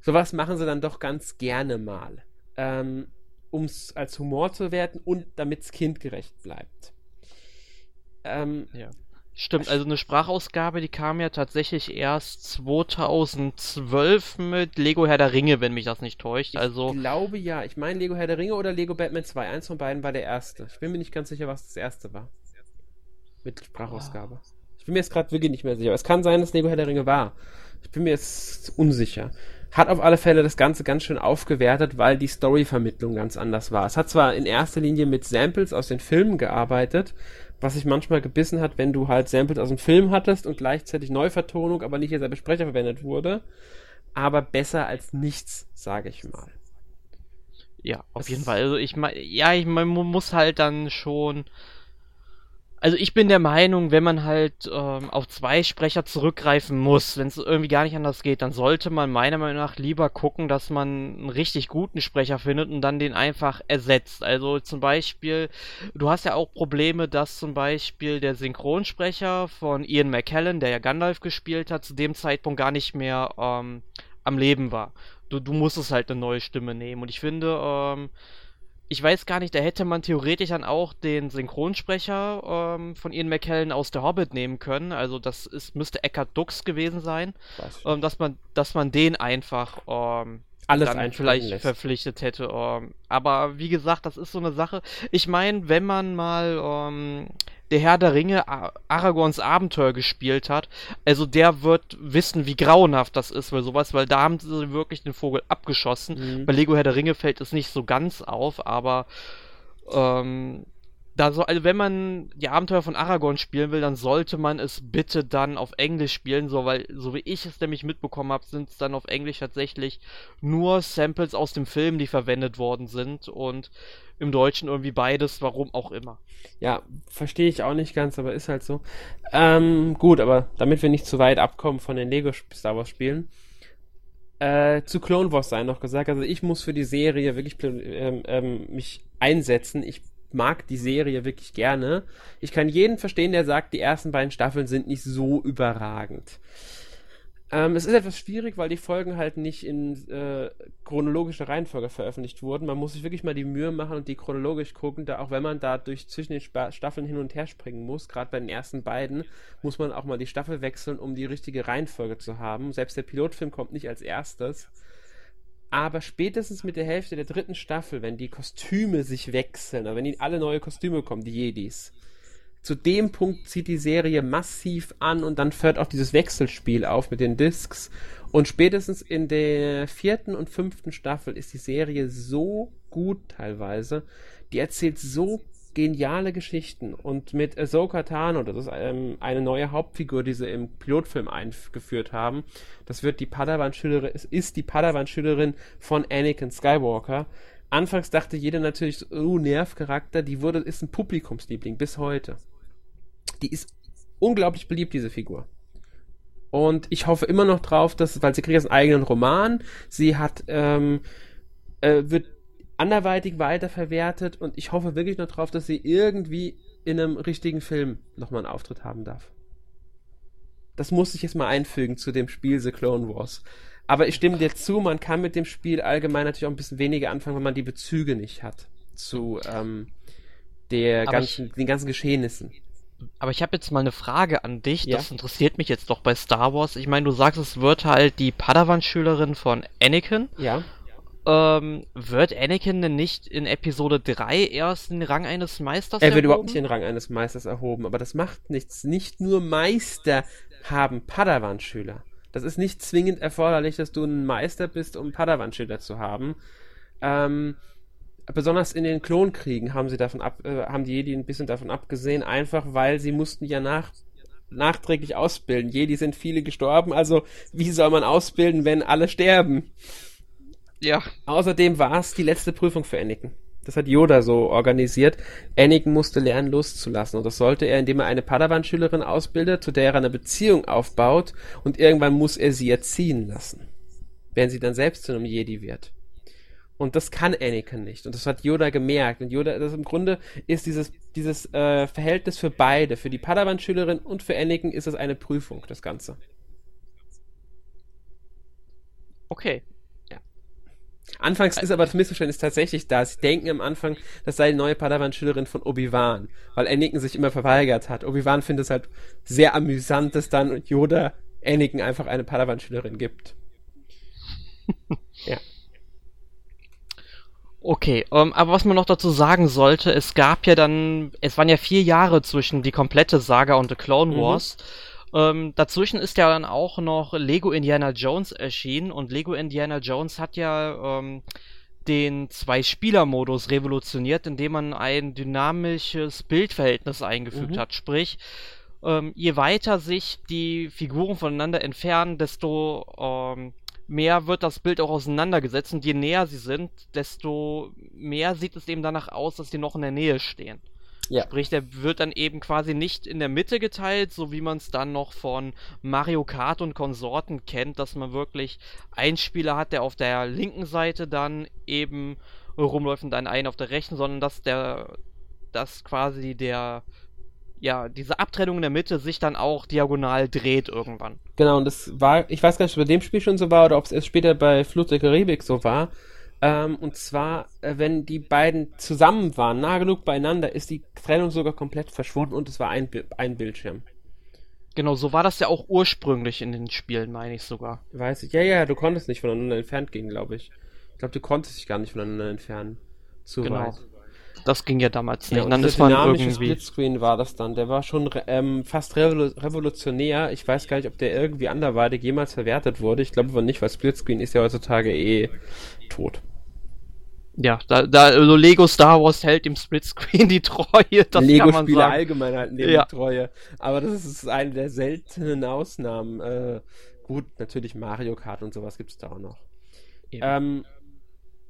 Sowas machen sie dann doch ganz gerne mal, ähm, um es als Humor zu werten und damit es kindgerecht bleibt. Ähm, ja. Stimmt, also eine Sprachausgabe, die kam ja tatsächlich erst 2012 mit Lego Herr der Ringe, wenn mich das nicht täuscht. Also ich glaube ja. Ich meine Lego Herr der Ringe oder Lego Batman 2. Eins von beiden war der erste. Ich bin mir nicht ganz sicher, was das erste war. Mit Sprachausgabe. Oh. Ich bin mir jetzt gerade wirklich nicht mehr sicher. Es kann sein, dass Lego Herr der Ringe war. Ich bin mir jetzt unsicher. Hat auf alle Fälle das Ganze ganz schön aufgewertet, weil die Storyvermittlung ganz anders war. Es hat zwar in erster Linie mit Samples aus den Filmen gearbeitet, was sich manchmal gebissen hat, wenn du halt Samples aus dem Film hattest und gleichzeitig Neuvertonung, aber nicht derselbe Sprecher verwendet wurde. Aber besser als nichts, sage ich mal. Ja, auf das jeden Fall. Also ich meine, ja, ich man muss halt dann schon also ich bin der Meinung, wenn man halt ähm, auf zwei Sprecher zurückgreifen muss, wenn es irgendwie gar nicht anders geht, dann sollte man meiner Meinung nach lieber gucken, dass man einen richtig guten Sprecher findet und dann den einfach ersetzt. Also zum Beispiel, du hast ja auch Probleme, dass zum Beispiel der Synchronsprecher von Ian McKellen, der ja Gandalf gespielt hat, zu dem Zeitpunkt gar nicht mehr ähm, am Leben war. Du, du musstest halt eine neue Stimme nehmen. Und ich finde, ähm, ich weiß gar nicht, da hätte man theoretisch dann auch den Synchronsprecher ähm, von Ian McKellen aus der Hobbit nehmen können. Also das ist, müsste Eckhard Dux gewesen sein. Ähm, dass man, dass man den einfach ähm, alles dann vielleicht lässt. verpflichtet hätte. Ähm, aber wie gesagt, das ist so eine Sache. Ich meine, wenn man mal ähm, der Herr der Ringe Aragorns Abenteuer gespielt hat, also der wird wissen, wie grauenhaft das ist, weil sowas, weil da haben sie wirklich den Vogel abgeschossen. Mhm. Bei Lego Herr der Ringe fällt es nicht so ganz auf, aber ähm, da so, also wenn man die Abenteuer von Aragorn spielen will, dann sollte man es bitte dann auf Englisch spielen, so weil, so wie ich es nämlich mitbekommen habe, sind es dann auf Englisch tatsächlich nur Samples aus dem Film, die verwendet worden sind und im Deutschen irgendwie beides, warum auch immer. Ja, verstehe ich auch nicht ganz, aber ist halt so. Ähm, gut, aber damit wir nicht zu weit abkommen von den Lego Star Wars Spielen, äh, zu Clone Wars sei noch gesagt, also ich muss für die Serie wirklich ähm, ähm, mich einsetzen. Ich mag die Serie wirklich gerne. Ich kann jeden verstehen, der sagt, die ersten beiden Staffeln sind nicht so überragend. Ähm, es ist etwas schwierig, weil die Folgen halt nicht in äh, chronologischer Reihenfolge veröffentlicht wurden. Man muss sich wirklich mal die Mühe machen und die chronologisch gucken, da auch wenn man da durch zwischen den Sp Staffeln hin und her springen muss, gerade bei den ersten beiden, muss man auch mal die Staffel wechseln, um die richtige Reihenfolge zu haben. Selbst der Pilotfilm kommt nicht als erstes. Aber spätestens mit der Hälfte der dritten Staffel, wenn die Kostüme sich wechseln, oder wenn die alle neue Kostüme kommen, die Jedis, zu dem Punkt zieht die Serie massiv an und dann fährt auch dieses Wechselspiel auf mit den Discs. Und spätestens in der vierten und fünften Staffel ist die Serie so gut teilweise. Die erzählt so geniale Geschichten. Und mit Ahsoka Tano, das ist ähm, eine neue Hauptfigur, die sie im Pilotfilm eingeführt haben. Das wird die Padawan-Schülerin, es ist die Padawan-Schülerin von Anakin Skywalker. Anfangs dachte jeder natürlich, oh, Nervcharakter, die wurde, ist ein Publikumsliebling bis heute. Die ist unglaublich beliebt, diese Figur. Und ich hoffe immer noch drauf, dass, weil sie kriegt jetzt einen eigenen Roman, sie hat, ähm, äh, wird anderweitig weiterverwertet und ich hoffe wirklich noch drauf, dass sie irgendwie in einem richtigen Film nochmal einen Auftritt haben darf. Das muss ich jetzt mal einfügen zu dem Spiel The Clone Wars. Aber ich stimme dir zu, man kann mit dem Spiel allgemein natürlich auch ein bisschen weniger anfangen, wenn man die Bezüge nicht hat zu ähm, der ganzen, ich, den ganzen Geschehnissen. Aber ich habe jetzt mal eine Frage an dich. Ja? Das interessiert mich jetzt doch bei Star Wars. Ich meine, du sagst, es wird halt die Padawan-Schülerin von Anakin. Ja. Ähm, wird Anakin denn nicht in Episode 3 erst den Rang eines Meisters Er wird erhoben? überhaupt nicht den Rang eines Meisters erhoben, aber das macht nichts. Nicht nur Meister haben Padawan-Schüler. Das ist nicht zwingend erforderlich, dass du ein Meister bist, um Padawan-Schüler zu haben. Ähm, besonders in den Klonkriegen haben sie davon ab, äh, haben die Jedi ein bisschen davon abgesehen, einfach weil sie mussten ja nach nachträglich ausbilden. Jedi sind viele gestorben, also wie soll man ausbilden, wenn alle sterben? Ja. Außerdem war es die letzte Prüfung für Anakin. Das hat Yoda so organisiert. Anakin musste lernen, loszulassen. Und das sollte er, indem er eine Padawan-Schülerin ausbildet, zu der er eine Beziehung aufbaut. Und irgendwann muss er sie erziehen lassen. Wenn sie dann selbst zu einem Jedi wird. Und das kann Anakin nicht. Und das hat Yoda gemerkt. Und Yoda, das im Grunde ist dieses, dieses äh, Verhältnis für beide, für die Padawan-Schülerin und für Anakin ist es eine Prüfung, das Ganze. Okay. Anfangs ist aber das Missverständnis tatsächlich da. Sie denken am Anfang, das sei die neue Padawan-Schülerin von Obi-Wan, weil Anakin sich immer verweigert hat. Obi-Wan findet es halt sehr amüsant, dass dann Yoda Anakin einfach eine Padawan-Schülerin gibt. ja. Okay, ähm, aber was man noch dazu sagen sollte, es gab ja dann, es waren ja vier Jahre zwischen die komplette Saga und The Clone mhm. Wars. Mhm. Ähm, dazwischen ist ja dann auch noch Lego Indiana Jones erschienen und Lego Indiana Jones hat ja ähm, den Zwei-Spieler-Modus revolutioniert, indem man ein dynamisches Bildverhältnis eingefügt mhm. hat. Sprich, ähm, je weiter sich die Figuren voneinander entfernen, desto ähm, mehr wird das Bild auch auseinandergesetzt und je näher sie sind, desto mehr sieht es eben danach aus, dass die noch in der Nähe stehen. Ja. Sprich, der wird dann eben quasi nicht in der Mitte geteilt, so wie man es dann noch von Mario Kart und Konsorten kennt, dass man wirklich einen Spieler hat, der auf der linken Seite dann eben rumläuft und dann einen auf der rechten, sondern dass der, dass quasi der ja, diese Abtrennung in der Mitte sich dann auch diagonal dreht irgendwann. Genau, und das war, ich weiß gar nicht, ob es bei dem Spiel schon so war oder ob es erst später bei Flut der Karibik so war. Ähm, und zwar, äh, wenn die beiden zusammen waren, nah genug beieinander, ist die Trennung sogar komplett verschwunden und es war ein, ein Bildschirm. Genau, so war das ja auch ursprünglich in den Spielen, meine ich sogar. Weiß ich. Ja, ja, du konntest nicht voneinander entfernt gehen, glaube ich. Ich glaube, du konntest dich gar nicht voneinander entfernen. Zu genau. weit. Das ging ja damals nicht. Ja, und dann ist man irgendwie Splitscreen war das dann. Der war schon ähm, fast revolu revolutionär. Ich weiß gar nicht, ob der irgendwie anderweitig jemals verwertet wurde. Ich glaube aber nicht, weil Splitscreen ist ja heutzutage eh tot. Ja, da, da also Lego Star Wars hält dem Splitscreen die Treue. Das Lego-Spiele allgemein halten dem ja. die Treue. Aber das ist eine der seltenen Ausnahmen. Äh, gut, natürlich Mario Kart und sowas gibt es da auch noch. Ähm,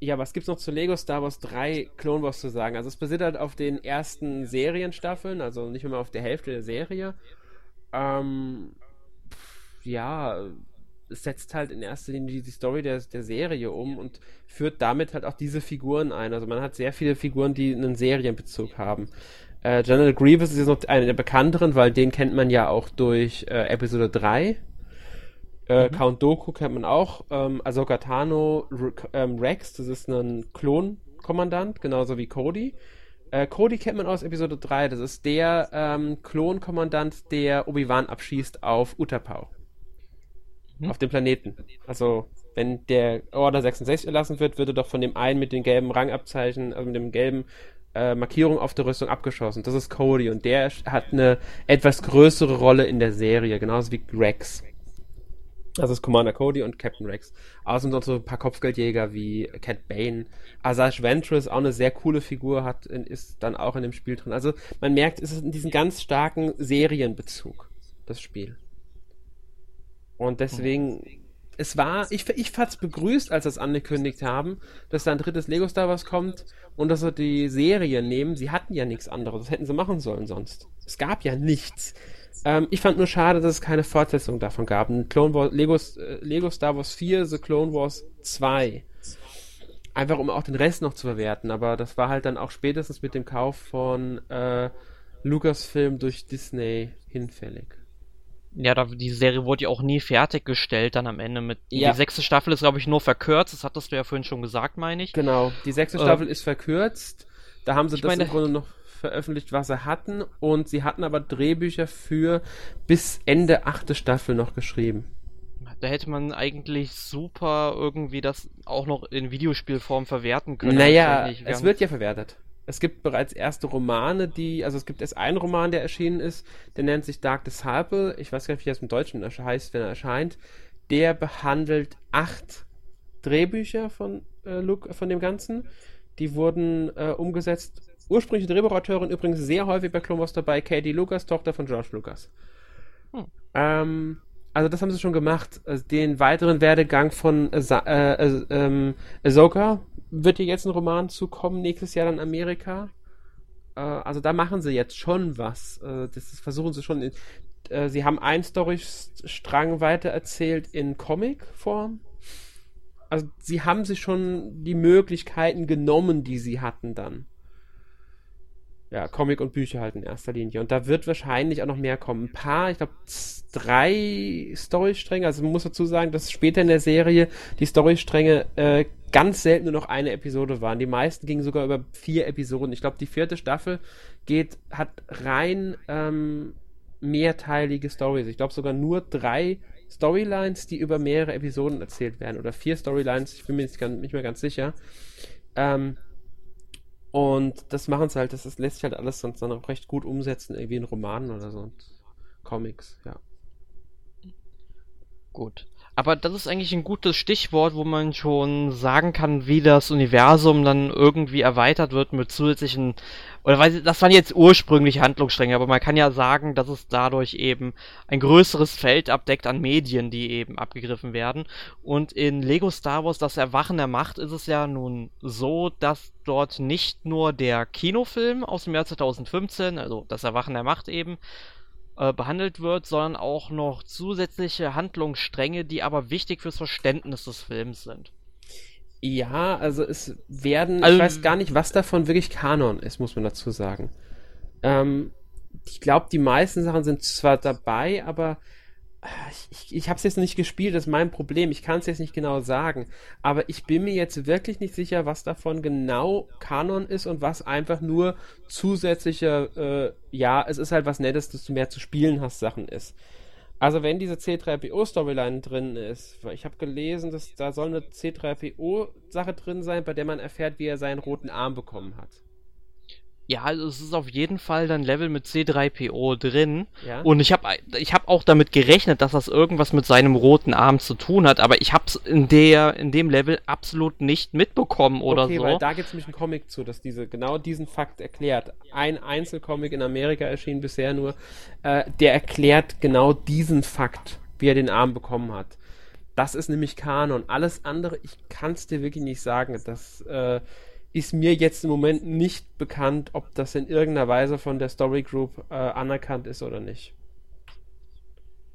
ja, was gibt's noch zu Lego Star Wars 3 Clone Wars zu sagen? Also es basiert halt auf den ersten Serienstaffeln, also nicht mehr auf der Hälfte der Serie. Ähm, ja, es setzt halt in erster Linie die Story der, der Serie um und führt damit halt auch diese Figuren ein. Also man hat sehr viele Figuren, die einen Serienbezug haben. Äh, General Grievous ist jetzt noch einer der bekannteren, weil den kennt man ja auch durch äh, Episode 3 äh, mhm. Count Doku kennt man auch. Ähm, Ahsoka Tano, ähm, Rex, das ist ein Klonkommandant, genauso wie Cody. Äh, Cody kennt man aus Episode 3, das ist der ähm, Klonkommandant, der Obi-Wan abschießt auf Utapau. Mhm. Auf dem Planeten. Also, wenn der Order 66 erlassen wird, wird er doch von dem einen mit dem gelben Rangabzeichen, also mit dem gelben äh, Markierung auf der Rüstung abgeschossen. Das ist Cody und der hat eine etwas größere Rolle in der Serie, genauso wie Rex. Das ist Commander Cody und Captain Rex. Außerdem noch so ein paar Kopfgeldjäger wie Cat Bane. Asajj Ventress, auch eine sehr coole Figur, hat, ist dann auch in dem Spiel drin. Also man merkt, es ist in diesem ganz starken Serienbezug, das Spiel. Und deswegen, es war, ich, ich fand's begrüßt, als sie es angekündigt haben, dass da ein drittes Lego Star Wars kommt und dass sie die Serie nehmen. Sie hatten ja nichts anderes. Das hätten sie machen sollen sonst. Es gab ja nichts. Ähm, ich fand nur schade, dass es keine Fortsetzung davon gab. Clone Wars, Lego, äh, Lego Star Wars 4, The Clone Wars 2. Einfach um auch den Rest noch zu verwerten. Aber das war halt dann auch spätestens mit dem Kauf von äh, Lucasfilm durch Disney hinfällig. Ja, da, die Serie wurde ja auch nie fertiggestellt dann am Ende mit. Ja. Die sechste Staffel ist, glaube ich, nur verkürzt. Das hattest du ja vorhin schon gesagt, meine ich. Genau, die sechste äh, Staffel ist verkürzt. Da haben sie das meine, im Grunde noch veröffentlicht, was sie hatten. Und sie hatten aber Drehbücher für bis Ende achte Staffel noch geschrieben. Da hätte man eigentlich super irgendwie das auch noch in Videospielform verwerten können. Naja, es wird ja verwertet. Es gibt bereits erste Romane, die, also es gibt erst einen Roman, der erschienen ist, der nennt sich Dark Disciple. Ich weiß gar nicht, wie das im Deutschen heißt, wenn er erscheint. Der behandelt acht Drehbücher von, äh, Luke, von dem Ganzen. Die wurden äh, umgesetzt Ursprüngliche Drehbuchautorin übrigens sehr häufig bei Clone Wars dabei, Katie Lucas, Tochter von George Lucas. Hm. Ähm, also das haben sie schon gemacht. Also den weiteren Werdegang von äh, äh, ähm, Ahsoka wird hier jetzt ein Roman zukommen, nächstes Jahr dann Amerika. Äh, also da machen sie jetzt schon was. Äh, das, das, versuchen sie schon. In, äh, sie haben einen Storystrang weitererzählt in Comic-Form. also sie haben sich schon die Möglichkeiten genommen, die sie hatten dann. Ja, Comic und Bücher halt in erster Linie. Und da wird wahrscheinlich auch noch mehr kommen. Ein paar, ich glaube, drei Storystränge. Also man muss dazu sagen, dass später in der Serie die Storystränge äh, ganz selten nur noch eine Episode waren. Die meisten gingen sogar über vier Episoden. Ich glaube, die vierte Staffel geht, hat rein ähm, mehrteilige Stories. Ich glaube sogar nur drei Storylines, die über mehrere Episoden erzählt werden. Oder vier Storylines, ich bin mir nicht, nicht mehr ganz sicher. Ähm, und das machen sie halt, das ist, lässt sich halt alles sonst dann auch recht gut umsetzen, irgendwie in Romanen oder so. Und Comics, ja. Gut. Aber das ist eigentlich ein gutes Stichwort, wo man schon sagen kann, wie das Universum dann irgendwie erweitert wird mit zusätzlichen, oder weil das waren jetzt ursprünglich Handlungsstränge, aber man kann ja sagen, dass es dadurch eben ein größeres Feld abdeckt an Medien, die eben abgegriffen werden. Und in Lego Star Wars, das Erwachen der Macht, ist es ja nun so, dass dort nicht nur der Kinofilm aus dem Jahr 2015, also das Erwachen der Macht eben, äh, behandelt wird, sondern auch noch zusätzliche Handlungsstränge, die aber wichtig fürs Verständnis des Films sind. Ja, also es werden, also, ich weiß gar nicht, was davon wirklich Kanon ist, muss man dazu sagen. Ähm, ich glaube, die meisten Sachen sind zwar dabei, aber ich, ich habe es jetzt nicht gespielt, das ist mein Problem. Ich kann es jetzt nicht genau sagen. Aber ich bin mir jetzt wirklich nicht sicher, was davon genau Kanon ist und was einfach nur zusätzliche, äh, ja, es ist halt was Nettes, dass du mehr zu spielen hast, Sachen ist. Also wenn diese C3PO-Storyline drin ist, ich habe gelesen, dass da soll eine C3PO-Sache drin sein, bei der man erfährt, wie er seinen roten Arm bekommen hat. Ja, also es ist auf jeden Fall dann Level mit C3PO drin. Ja? Und ich habe ich hab auch damit gerechnet, dass das irgendwas mit seinem roten Arm zu tun hat, aber ich habe es in, in dem Level absolut nicht mitbekommen oder okay, so. Okay, weil da gibt es nämlich einen Comic zu, das diese, genau diesen Fakt erklärt. Ein Einzelcomic in Amerika erschien bisher nur, äh, der erklärt genau diesen Fakt, wie er den Arm bekommen hat. Das ist nämlich Kanon. Alles andere, ich kann es dir wirklich nicht sagen. Das, äh, ist mir jetzt im Moment nicht bekannt, ob das in irgendeiner Weise von der Story Group äh, anerkannt ist oder nicht.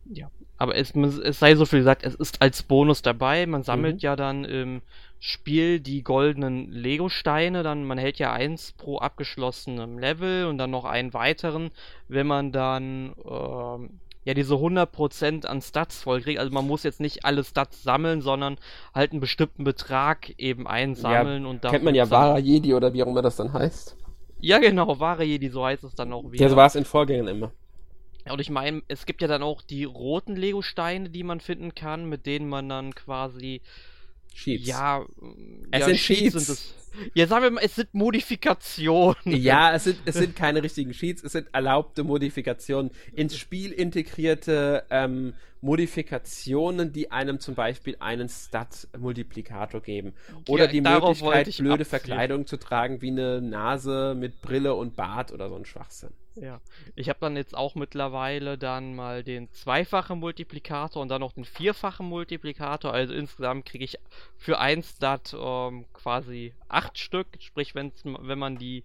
Ja, aber es, es, sei so viel gesagt, es ist als Bonus dabei. Man sammelt mhm. ja dann im Spiel die goldenen Lego-Steine. Dann man hält ja eins pro abgeschlossenem Level und dann noch einen weiteren, wenn man dann ähm, ja diese 100% an Stats vollkriegt. Also man muss jetzt nicht alle Stats sammeln, sondern halt einen bestimmten Betrag eben einsammeln ja, und dann. Kennt man ja Vara Jedi oder wie auch immer das dann heißt. Ja, genau, Vara Jedi, so heißt es dann auch wieder. Ja, so war es in Vorgängen immer. Und ich meine, es gibt ja dann auch die roten Lego-Steine, die man finden kann, mit denen man dann quasi Sheets. Ja, es ja, sind Sheets. Sind es. Ja, sagen wir mal, es sind Modifikationen. Ja, es sind, es sind keine richtigen Sheets, es sind erlaubte Modifikationen. Ins Spiel integrierte ähm, Modifikationen, die einem zum Beispiel einen Stat-Multiplikator geben. Oder ja, die Möglichkeit, blöde abziehen. Verkleidung zu tragen, wie eine Nase mit Brille und Bart oder so ein Schwachsinn. Ja, ich habe dann jetzt auch mittlerweile dann mal den zweifachen Multiplikator und dann noch den vierfachen Multiplikator. Also insgesamt kriege ich für ein Stat ähm, quasi acht Stück. Sprich, wenn's, wenn man die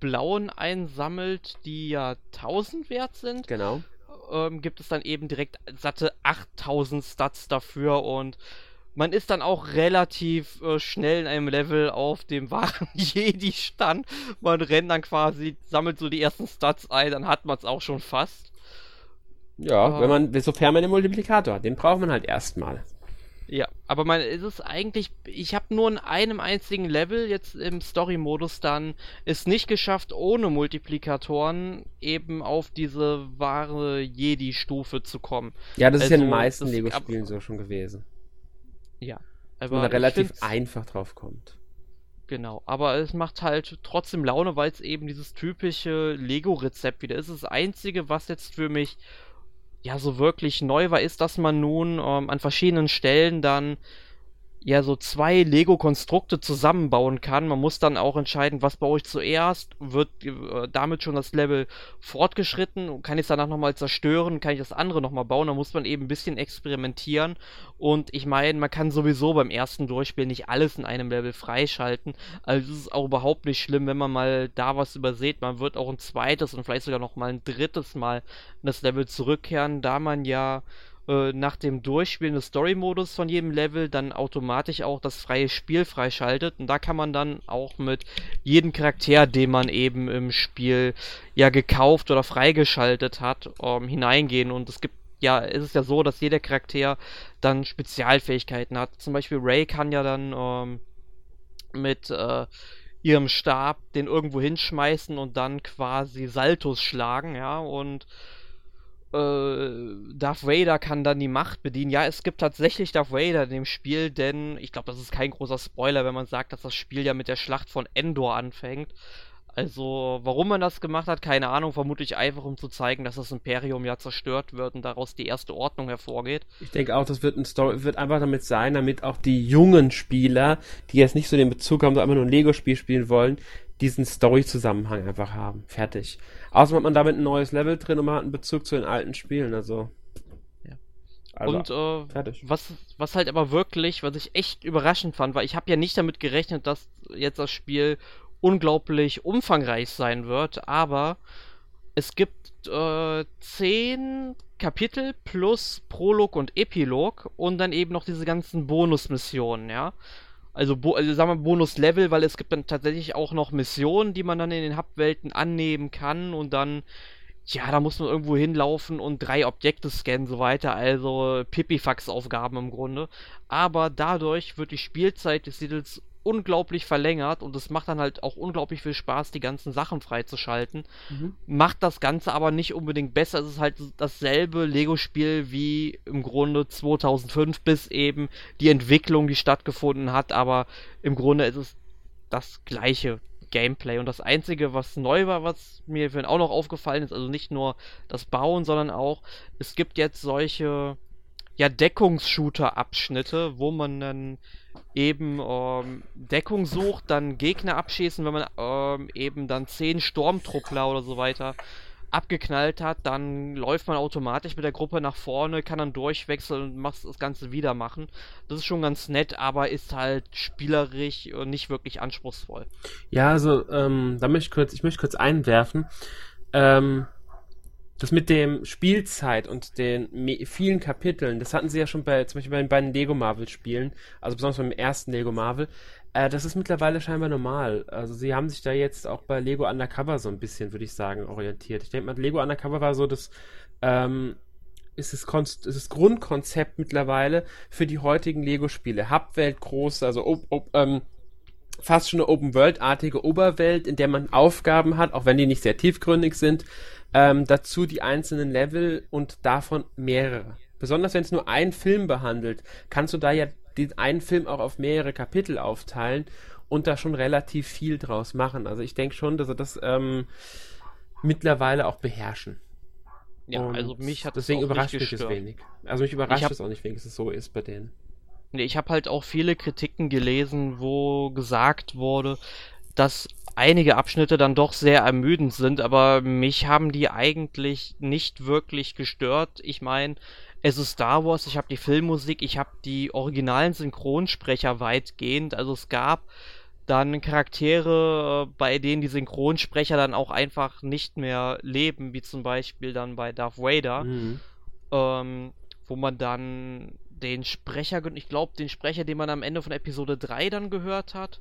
blauen einsammelt, die ja 1000 wert sind. Genau. Ähm, gibt es dann eben direkt satte 8000 Stats dafür und man ist dann auch relativ äh, schnell in einem Level auf dem wahren Jedi-Stand. Man rennt dann quasi, sammelt so die ersten Stats ein, dann hat man es auch schon fast. Ja, äh, wenn man, sofern man den Multiplikator hat, den braucht man halt erstmal. Ja, aber man ist es eigentlich, ich habe nur in einem einzigen Level jetzt im Story-Modus dann es nicht geschafft, ohne Multiplikatoren eben auf diese wahre Jedi-Stufe zu kommen. Ja, das also, ist ja in den also, meisten Lego-Spielen so schon gewesen. Ja. Aber man relativ einfach drauf kommt. Genau, aber es macht halt trotzdem Laune, weil es eben dieses typische Lego-Rezept wieder ist. Das Einzige, was jetzt für mich ja so wirklich neu war, ist, dass man nun ähm, an verschiedenen Stellen dann ja so zwei Lego-Konstrukte zusammenbauen kann. Man muss dann auch entscheiden, was baue ich zuerst. Wird äh, damit schon das Level fortgeschritten? Kann ich es danach nochmal zerstören? Kann ich das andere nochmal bauen? Da muss man eben ein bisschen experimentieren. Und ich meine, man kann sowieso beim ersten Durchspiel nicht alles in einem Level freischalten. Also es ist auch überhaupt nicht schlimm, wenn man mal da was überseht. Man wird auch ein zweites und vielleicht sogar nochmal ein drittes Mal in das Level zurückkehren, da man ja äh, nach dem Durchspielen des Story-Modus von jedem Level dann automatisch auch das freie Spiel freischaltet. Und da kann man dann auch mit jedem Charakter, den man eben im Spiel ja gekauft oder freigeschaltet hat, ähm, hineingehen. Und es gibt ja, es ist ja so, dass jeder Charakter dann Spezialfähigkeiten hat. Zum Beispiel Ray kann ja dann ähm, mit äh, ihrem Stab den irgendwo hinschmeißen und dann quasi Saltos schlagen, ja, und äh, Darth Vader kann dann die Macht bedienen. Ja, es gibt tatsächlich Darth Vader in dem Spiel, denn ich glaube, das ist kein großer Spoiler, wenn man sagt, dass das Spiel ja mit der Schlacht von Endor anfängt. Also, warum man das gemacht hat, keine Ahnung. Vermutlich einfach, um zu zeigen, dass das Imperium ja zerstört wird und daraus die erste Ordnung hervorgeht. Ich denke auch, das wird ein Story, wird einfach damit sein, damit auch die jungen Spieler, die jetzt nicht so den Bezug haben, so einfach nur ein Lego-Spiel spielen wollen, diesen Story-Zusammenhang einfach haben. Fertig. Außerdem hat man damit ein neues Level drin und man hat einen Bezug zu den alten Spielen, also. Also, und äh. Was, was halt aber wirklich, was ich echt überraschend fand, weil ich habe ja nicht damit gerechnet, dass jetzt das Spiel unglaublich umfangreich sein wird, aber es gibt äh, zehn Kapitel plus Prolog und Epilog und dann eben noch diese ganzen Bonusmissionen, ja. Also, also sagen wir Bonus-Level, weil es gibt dann tatsächlich auch noch Missionen, die man dann in den Hub-Welten annehmen kann und dann ja, da muss man irgendwo hinlaufen und drei Objekte scannen, so weiter. Also Pipifax-Aufgaben im Grunde. Aber dadurch wird die Spielzeit des Titels unglaublich verlängert und es macht dann halt auch unglaublich viel Spaß, die ganzen Sachen freizuschalten. Mhm. Macht das Ganze aber nicht unbedingt besser. Es ist halt dasselbe Lego-Spiel wie im Grunde 2005 bis eben die Entwicklung, die stattgefunden hat, aber im Grunde ist es das gleiche Gameplay. Und das Einzige, was neu war, was mir auch noch aufgefallen ist, also nicht nur das Bauen, sondern auch, es gibt jetzt solche ja, Deckungsshooter-Abschnitte, wo man dann eben ähm, Deckung sucht, dann Gegner abschießen, wenn man ähm, eben dann 10 Sturmtruppler oder so weiter abgeknallt hat, dann läuft man automatisch mit der Gruppe nach vorne, kann dann durchwechseln und macht das Ganze wieder machen. Das ist schon ganz nett, aber ist halt spielerisch und nicht wirklich anspruchsvoll. Ja, also ähm, da möchte ich kurz, ich möchte kurz einwerfen. Ähm, das mit dem Spielzeit und den vielen Kapiteln, das hatten sie ja schon bei, zum Beispiel bei den beiden Lego Marvel Spielen, also besonders beim ersten Lego Marvel, äh, das ist mittlerweile scheinbar normal. Also sie haben sich da jetzt auch bei Lego Undercover so ein bisschen, würde ich sagen, orientiert. Ich denke mal, Lego Undercover war so das, ähm, ist das, Konst ist das Grundkonzept mittlerweile für die heutigen Lego-Spiele. Hubwelt groß, also ob, ob, ähm, fast schon eine Open-World-artige Oberwelt, in der man Aufgaben hat, auch wenn die nicht sehr tiefgründig sind, ähm, dazu die einzelnen Level und davon mehrere. Besonders wenn es nur einen Film behandelt, kannst du da ja den einen Film auch auf mehrere Kapitel aufteilen und da schon relativ viel draus machen. Also ich denke schon, dass sie das ähm, mittlerweile auch beherrschen. Ja, und also mich hat deswegen überrascht mich es wenig. Also mich überrascht es auch nicht, wenigstens so ist bei denen. Nee, ich habe halt auch viele Kritiken gelesen, wo gesagt wurde, dass einige Abschnitte dann doch sehr ermüdend sind, aber mich haben die eigentlich nicht wirklich gestört. Ich meine, es ist Star Wars, ich habe die Filmmusik, ich habe die originalen Synchronsprecher weitgehend. Also es gab dann Charaktere, bei denen die Synchronsprecher dann auch einfach nicht mehr leben, wie zum Beispiel dann bei Darth Vader, mhm. ähm, wo man dann den Sprecher, ich glaube, den Sprecher, den man am Ende von Episode 3 dann gehört hat,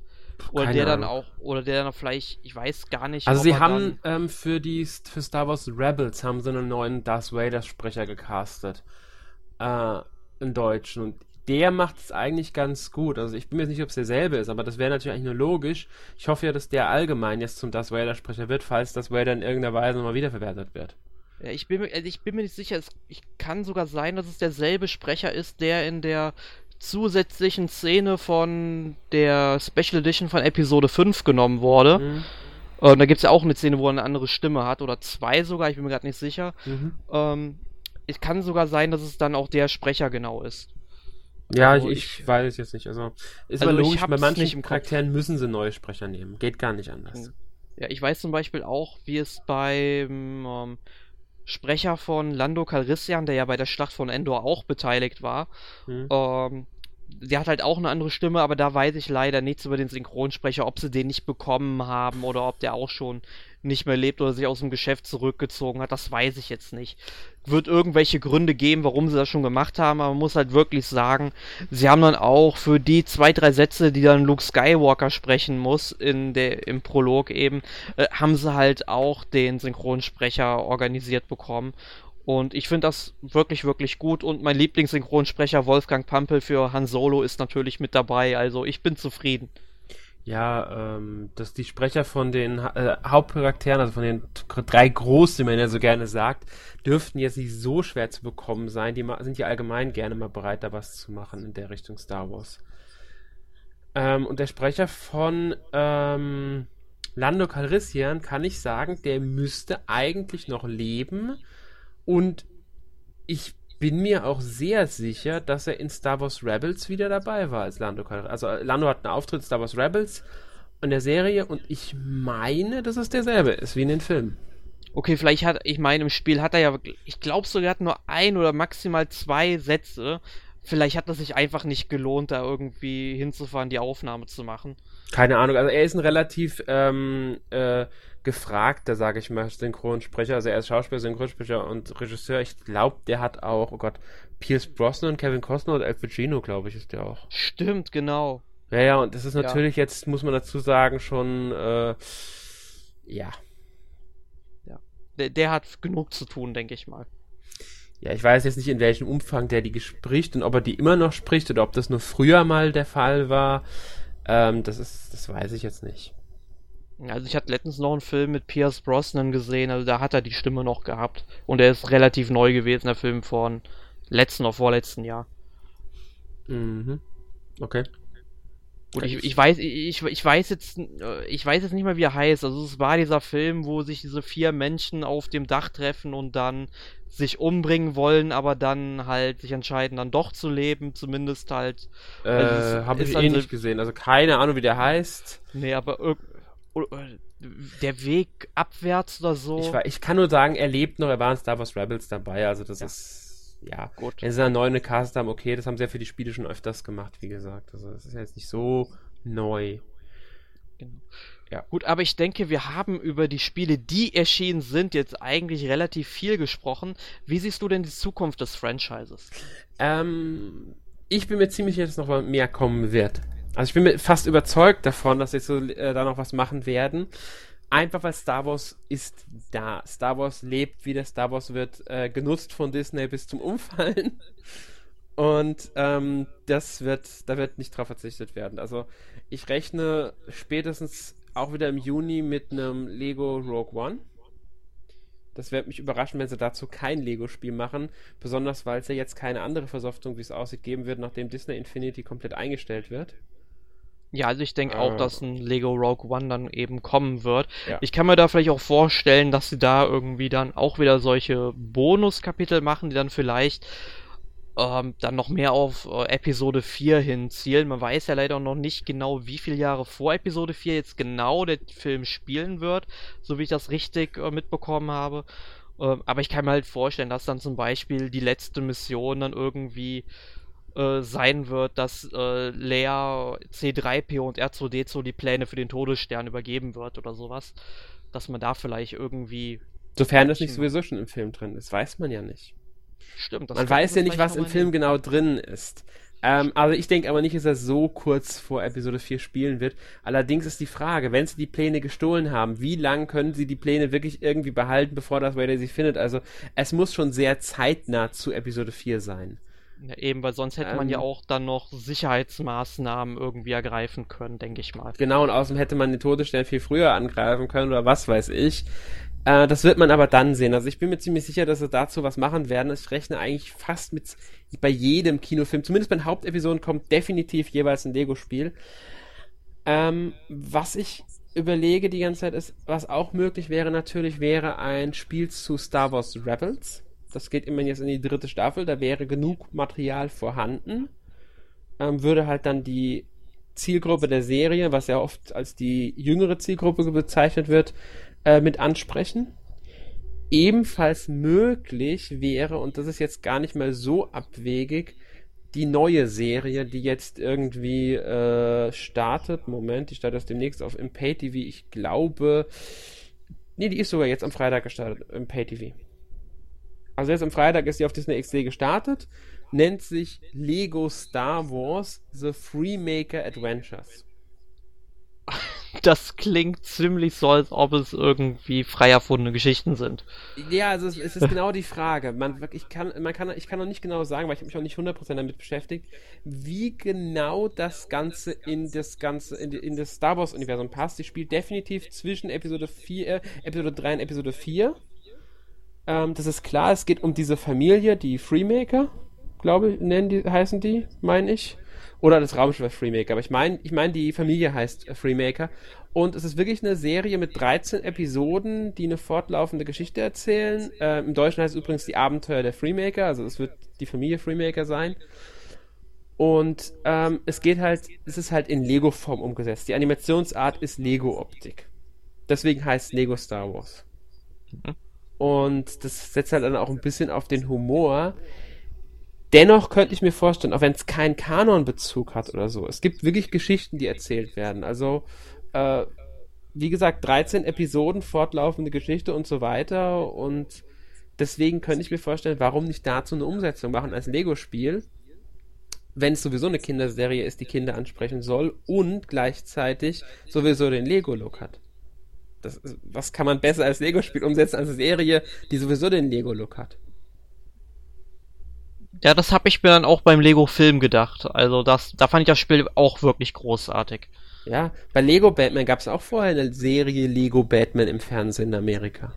oder Keine der Ahnung. dann auch, oder der dann vielleicht, ich weiß gar nicht. Also sie haben ähm, für die für Star Wars Rebels haben sie einen neuen Darth Vader Sprecher gecastet. Äh, in Deutschen. Und der macht es eigentlich ganz gut. Also ich bin mir nicht, ob es derselbe ist, aber das wäre natürlich eigentlich nur logisch. Ich hoffe ja, dass der allgemein jetzt zum Darth Vader Sprecher wird, falls Darth Vader in irgendeiner Weise nochmal wiederverwertet wird. Ja, ich bin, mir, also ich bin mir nicht sicher. Es ich kann sogar sein, dass es derselbe Sprecher ist, der in der zusätzlichen Szene von der Special Edition von Episode 5 genommen wurde. Mhm. Ähm, da gibt es ja auch eine Szene, wo er eine andere Stimme hat, oder zwei sogar, ich bin mir gerade nicht sicher. Mhm. Ähm, es kann sogar sein, dass es dann auch der Sprecher genau ist. Ja, also ich, ich, weiß es jetzt nicht. Also ist also logisch, bei manchen Charakteren müssen sie neue Sprecher nehmen. Geht gar nicht anders. Ja, ich weiß zum Beispiel auch, wie es beim ähm, Sprecher von Lando Calrissian, der ja bei der Schlacht von Endor auch beteiligt war, hm. ähm, sie hat halt auch eine andere Stimme, aber da weiß ich leider nichts über den Synchronsprecher, ob sie den nicht bekommen haben oder ob der auch schon nicht mehr lebt oder sich aus dem Geschäft zurückgezogen hat. Das weiß ich jetzt nicht. Wird irgendwelche Gründe geben, warum sie das schon gemacht haben, aber man muss halt wirklich sagen, sie haben dann auch für die zwei, drei Sätze, die dann Luke Skywalker sprechen muss in der, im Prolog eben, äh, haben sie halt auch den Synchronsprecher organisiert bekommen. Und ich finde das wirklich, wirklich gut. Und mein Lieblingssynchronsprecher Wolfgang Pampel für Han Solo ist natürlich mit dabei. Also ich bin zufrieden. Ja, ähm, dass die Sprecher von den äh, Hauptcharakteren, also von den drei Großen, wie man ja so gerne sagt, dürften jetzt nicht so schwer zu bekommen sein. Die sind ja allgemein gerne mal bereit, da was zu machen in der Richtung Star Wars. Ähm, und der Sprecher von ähm, Lando Calrissian kann ich sagen, der müsste eigentlich noch leben und ich bin mir auch sehr sicher, dass er in Star Wars Rebels wieder dabei war als Lando Calrissian. Also Lando hat einen Auftritt in Star Wars Rebels in der Serie und ich meine, dass es derselbe ist wie in den Filmen. Okay, vielleicht hat, ich meine, im Spiel hat er ja, ich glaube sogar, er hat nur ein oder maximal zwei Sätze. Vielleicht hat es sich einfach nicht gelohnt, da irgendwie hinzufahren, die Aufnahme zu machen. Keine Ahnung, also er ist ein relativ ähm, äh, gefragter, sage ich mal, Synchronsprecher. Also er ist Schauspieler, Synchronsprecher und Regisseur. Ich glaube, der hat auch, oh Gott, Pierce Brosnan, Kevin Costner und Al Pacino, glaube ich, ist der auch. Stimmt, genau. Ja, ja, und das ist natürlich ja. jetzt, muss man dazu sagen, schon, äh, ja. Ja. Der, der hat genug zu tun, denke ich mal. Ja, ich weiß jetzt nicht, in welchem Umfang der die spricht und ob er die immer noch spricht oder ob das nur früher mal der Fall war. Ähm, das ist, das weiß ich jetzt nicht. Also ich hatte letztens noch einen Film mit Pierce Brosnan gesehen, also da hat er die Stimme noch gehabt. Und er ist relativ neu gewesen, der Film von letzten oder vorletzten Jahr. Mhm. Okay. Gut, ich, ich weiß, ich, ich weiß jetzt, ich weiß jetzt nicht mehr, wie er heißt. Also es war dieser Film, wo sich diese vier Menschen auf dem Dach treffen und dann sich umbringen wollen, aber dann halt sich entscheiden, dann doch zu leben, zumindest halt. Äh, also habe ich eh nicht gesehen. Also keine Ahnung, wie der heißt. Nee, aber der Weg abwärts oder so. Ich, war, ich kann nur sagen, er lebt noch, er war in Star Wars Rebels dabei, also das ja. ist, ja, gut. Wenn sie einen neuen Cast haben, okay, das haben sie ja für die Spiele schon öfters gemacht, wie gesagt. Also das ist ja jetzt nicht so neu. Genau. Ja. Gut, aber ich denke, wir haben über die Spiele, die erschienen sind, jetzt eigentlich relativ viel gesprochen. Wie siehst du denn die Zukunft des Franchises? Ähm, ich bin mir ziemlich sicher, dass noch mehr kommen wird. Also ich bin fast überzeugt davon, dass sie so, äh, da noch was machen werden. Einfach weil Star Wars ist da. Star Wars lebt wieder, Star Wars wird äh, genutzt von Disney bis zum Umfallen. Und ähm, das wird, da wird nicht drauf verzichtet werden. Also ich rechne spätestens auch wieder im Juni mit einem Lego Rogue One. Das wird mich überraschen, wenn sie dazu kein Lego-Spiel machen. Besonders weil es ja jetzt keine andere Versoftung, wie es aussieht, geben wird, nachdem Disney Infinity komplett eingestellt wird. Ja, also ich denke auch, dass ein Lego Rogue One dann eben kommen wird. Ja. Ich kann mir da vielleicht auch vorstellen, dass sie da irgendwie dann auch wieder solche Bonuskapitel machen, die dann vielleicht ähm, dann noch mehr auf äh, Episode 4 hinzielen. Man weiß ja leider noch nicht genau, wie viele Jahre vor Episode 4 jetzt genau der Film spielen wird, so wie ich das richtig äh, mitbekommen habe. Ähm, aber ich kann mir halt vorstellen, dass dann zum Beispiel die letzte Mission dann irgendwie äh, sein wird, dass äh, Lea C3PO und R2D2 die Pläne für den Todesstern übergeben wird oder sowas. Dass man da vielleicht irgendwie. Sofern das nicht sowieso schon im Film drin ist, weiß man ja nicht. Stimmt. man weiß ja nicht, was im Film genau drin ist. Ähm, also ich denke aber nicht, dass er so kurz vor Episode 4 spielen wird. Allerdings ist die Frage, wenn sie die Pläne gestohlen haben, wie lange können sie die Pläne wirklich irgendwie behalten, bevor das Vader sie findet? Also es muss schon sehr zeitnah zu Episode 4 sein. Ja, eben, weil sonst hätte ähm, man ja ähm. auch dann noch Sicherheitsmaßnahmen irgendwie ergreifen können, denke ich mal. Genau, und außerdem hätte man den Todesstern viel früher angreifen können oder was weiß ich. Äh, das wird man aber dann sehen. Also ich bin mir ziemlich sicher, dass sie dazu was machen werden. Ich rechne eigentlich fast mit bei jedem Kinofilm, zumindest bei den Hauptepisoden, kommt definitiv jeweils ein Lego-Spiel. Ähm, was ich überlege die ganze Zeit ist, was auch möglich wäre natürlich, wäre ein Spiel zu Star Wars Rebels das geht immerhin jetzt in die dritte Staffel, da wäre genug Material vorhanden. Ähm, würde halt dann die Zielgruppe der Serie, was ja oft als die jüngere Zielgruppe bezeichnet wird, äh, mit ansprechen. Ebenfalls möglich wäre, und das ist jetzt gar nicht mal so abwegig, die neue Serie, die jetzt irgendwie äh, startet. Moment, die startet erst demnächst auf im Pay-TV. Ich glaube, nee, die ist sogar jetzt am Freitag gestartet im Pay-TV. Also jetzt am Freitag ist die auf Disney XD gestartet. Nennt sich Lego Star Wars The Freemaker Adventures. das klingt ziemlich so, als ob es irgendwie frei erfundene Geschichten sind. Ja, also es, es ist genau die Frage. Man, ich, kann, man kann, ich kann noch nicht genau sagen, weil ich mich auch nicht 100% damit beschäftigt, wie genau das Ganze in das Ganze, in, in das Star Wars-Universum passt. Ich spiele definitiv zwischen Episode 4, Episode 3 und Episode 4. Ähm, das ist klar, es geht um diese Familie, die Freemaker, glaube ich, nennen die, heißen die, meine ich. Oder das Raumschiff Freemaker. Aber ich meine, ich meine, die Familie heißt Freemaker. Und es ist wirklich eine Serie mit 13 Episoden, die eine fortlaufende Geschichte erzählen. Äh, Im Deutschen heißt es übrigens die Abenteuer der Freemaker. Also es wird die Familie Freemaker sein. Und ähm, es geht halt, es ist halt in Lego-Form umgesetzt. Die Animationsart ist Lego-Optik. Deswegen heißt Lego Star Wars. Mhm. Und das setzt halt dann auch ein bisschen auf den Humor. Dennoch könnte ich mir vorstellen, auch wenn es keinen Kanonbezug hat oder so, es gibt wirklich Geschichten, die erzählt werden. Also, äh, wie gesagt, 13 Episoden, fortlaufende Geschichte und so weiter. Und deswegen könnte ich mir vorstellen, warum nicht dazu eine Umsetzung machen als Lego-Spiel, wenn es sowieso eine Kinderserie ist, die Kinder ansprechen soll und gleichzeitig sowieso den Lego-Look hat. Das, was kann man besser als Lego-Spiel umsetzen als eine Serie, die sowieso den Lego-Look hat? Ja, das habe ich mir dann auch beim Lego-Film gedacht. Also das, da fand ich das Spiel auch wirklich großartig. Ja, bei Lego Batman gab es auch vorher eine Serie Lego Batman im Fernsehen in Amerika.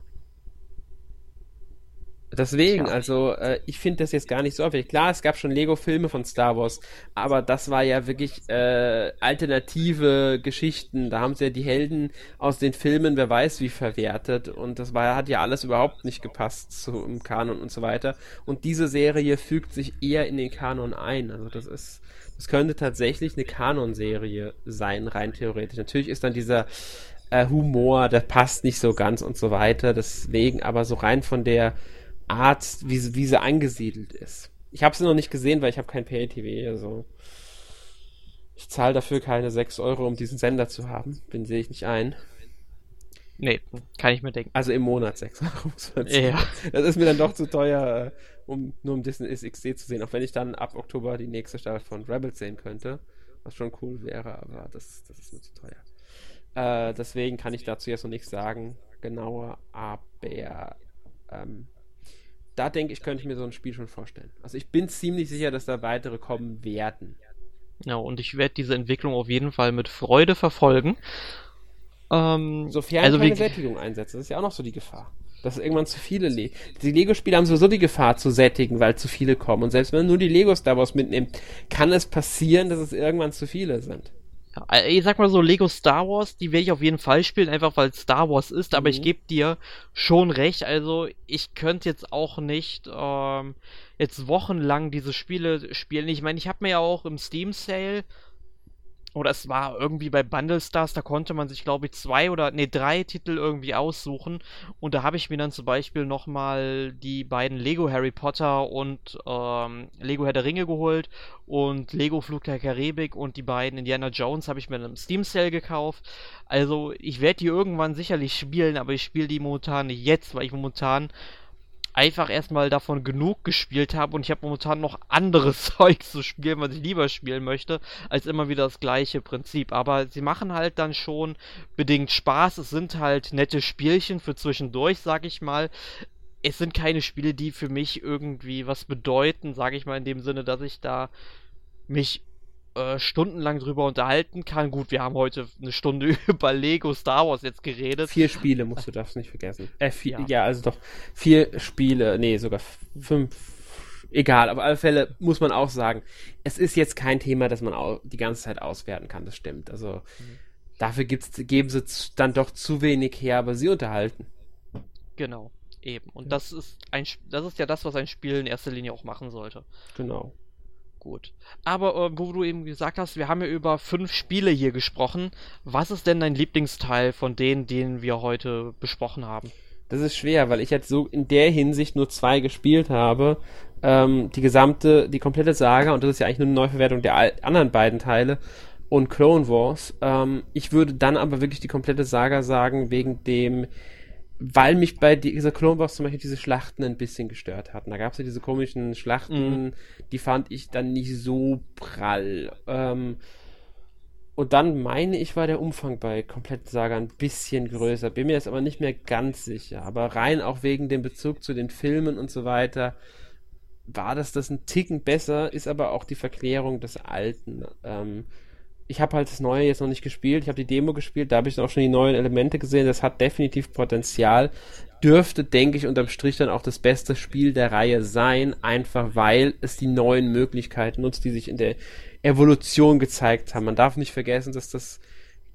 Deswegen, ja. also äh, ich finde das jetzt gar nicht so häufig. Klar, es gab schon Lego-Filme von Star Wars, aber das war ja wirklich äh, alternative Geschichten. Da haben sie ja die Helden aus den Filmen, wer weiß wie, verwertet. Und das war, hat ja alles überhaupt nicht gepasst zu, im Kanon und so weiter. Und diese Serie fügt sich eher in den Kanon ein. Also das ist, das könnte tatsächlich eine Kanon-Serie sein, rein theoretisch. Natürlich ist dann dieser äh, Humor, der passt nicht so ganz und so weiter. Deswegen, aber so rein von der Art, wie, wie sie angesiedelt ist. Ich habe sie noch nicht gesehen, weil ich habe kein Pay-TV. Also ich zahle dafür keine 6 Euro, um diesen Sender zu haben. Den sehe ich nicht ein. Nee, kann ich mir denken. Also im Monat 6 Euro muss man Ja. Das ist mir dann doch zu teuer, äh, um nur um Disney XD zu sehen. Auch wenn ich dann ab Oktober die nächste Staffel von Rebels sehen könnte. Was schon cool wäre, aber das, das ist mir zu teuer. Äh, deswegen kann ich dazu jetzt noch nichts sagen. Genauer, aber ähm, da denke ich, könnte ich mir so ein Spiel schon vorstellen. Also ich bin ziemlich sicher, dass da weitere kommen werden. Ja, und ich werde diese Entwicklung auf jeden Fall mit Freude verfolgen. Ähm, Sofern also keine Sättigung einsetzt, das ist ja auch noch so die Gefahr. Dass irgendwann zu viele Le Die Lego-Spiele haben sowieso die Gefahr zu sättigen, weil zu viele kommen. Und selbst wenn man nur die Lego-Star Wars mitnimmt, kann es passieren, dass es irgendwann zu viele sind. Ja, äh, ich sag mal so, Lego Star Wars, die werde ich auf jeden Fall spielen, einfach weil es Star Wars ist, aber mhm. ich gebe dir schon recht, also ich könnte jetzt auch nicht ähm, jetzt wochenlang diese Spiele spielen. Ich meine, ich habe mir ja auch im Steam Sale oder es war irgendwie bei Bundle Stars, da konnte man sich, glaube ich, zwei oder, nee, drei Titel irgendwie aussuchen. Und da habe ich mir dann zum Beispiel nochmal die beiden Lego Harry Potter und ähm, Lego Herr der Ringe geholt und Lego Flug der Karibik und die beiden Indiana Jones habe ich mir dann im Steam Sale gekauft. Also, ich werde die irgendwann sicherlich spielen, aber ich spiele die momentan nicht jetzt, weil ich momentan einfach erstmal davon genug gespielt habe und ich habe momentan noch anderes Zeug zu spielen, was ich lieber spielen möchte, als immer wieder das gleiche Prinzip. Aber sie machen halt dann schon bedingt Spaß. Es sind halt nette Spielchen für zwischendurch, sag ich mal. Es sind keine Spiele, die für mich irgendwie was bedeuten, sag ich mal, in dem Sinne, dass ich da mich äh, stundenlang drüber unterhalten kann. Gut, wir haben heute eine Stunde über Lego Star Wars jetzt geredet. Vier Spiele musst du das nicht vergessen. Äh, vier, ja. ja. also doch vier Spiele, nee, sogar fünf. Egal, auf alle Fälle muss man auch sagen, es ist jetzt kein Thema, das man die ganze Zeit auswerten kann, das stimmt. Also mhm. dafür gibt's, geben sie dann doch zu wenig her, aber sie unterhalten. Genau, eben. Und ja. das ist ein das ist ja das, was ein Spiel in erster Linie auch machen sollte. Genau. Gut. Aber äh, wo du eben gesagt hast, wir haben ja über fünf Spiele hier gesprochen. Was ist denn dein Lieblingsteil von denen, den wir heute besprochen haben? Das ist schwer, weil ich jetzt so in der Hinsicht nur zwei gespielt habe. Ähm, die gesamte, die komplette Saga, und das ist ja eigentlich nur eine Neuverwertung der anderen beiden Teile und Clone Wars. Ähm, ich würde dann aber wirklich die komplette Saga sagen, wegen dem, weil mich bei dieser Clone Wars zum Beispiel diese Schlachten ein bisschen gestört hatten. Da gab es ja diese komischen Schlachten, mhm. die fand ich dann nicht so prall. Ähm, und dann meine ich, war der Umfang bei Komplett Saga ein bisschen größer. Bin mir jetzt aber nicht mehr ganz sicher. Aber rein auch wegen dem Bezug zu den Filmen und so weiter war das das ein Ticken besser, ist aber auch die Verklärung des Alten. Ähm, ich habe halt das Neue jetzt noch nicht gespielt. Ich habe die Demo gespielt, da habe ich auch schon die neuen Elemente gesehen. Das hat definitiv Potenzial. Dürfte, denke ich, unterm Strich dann auch das beste Spiel der Reihe sein, einfach weil es die neuen Möglichkeiten nutzt, die sich in der Evolution gezeigt haben. Man darf nicht vergessen, dass das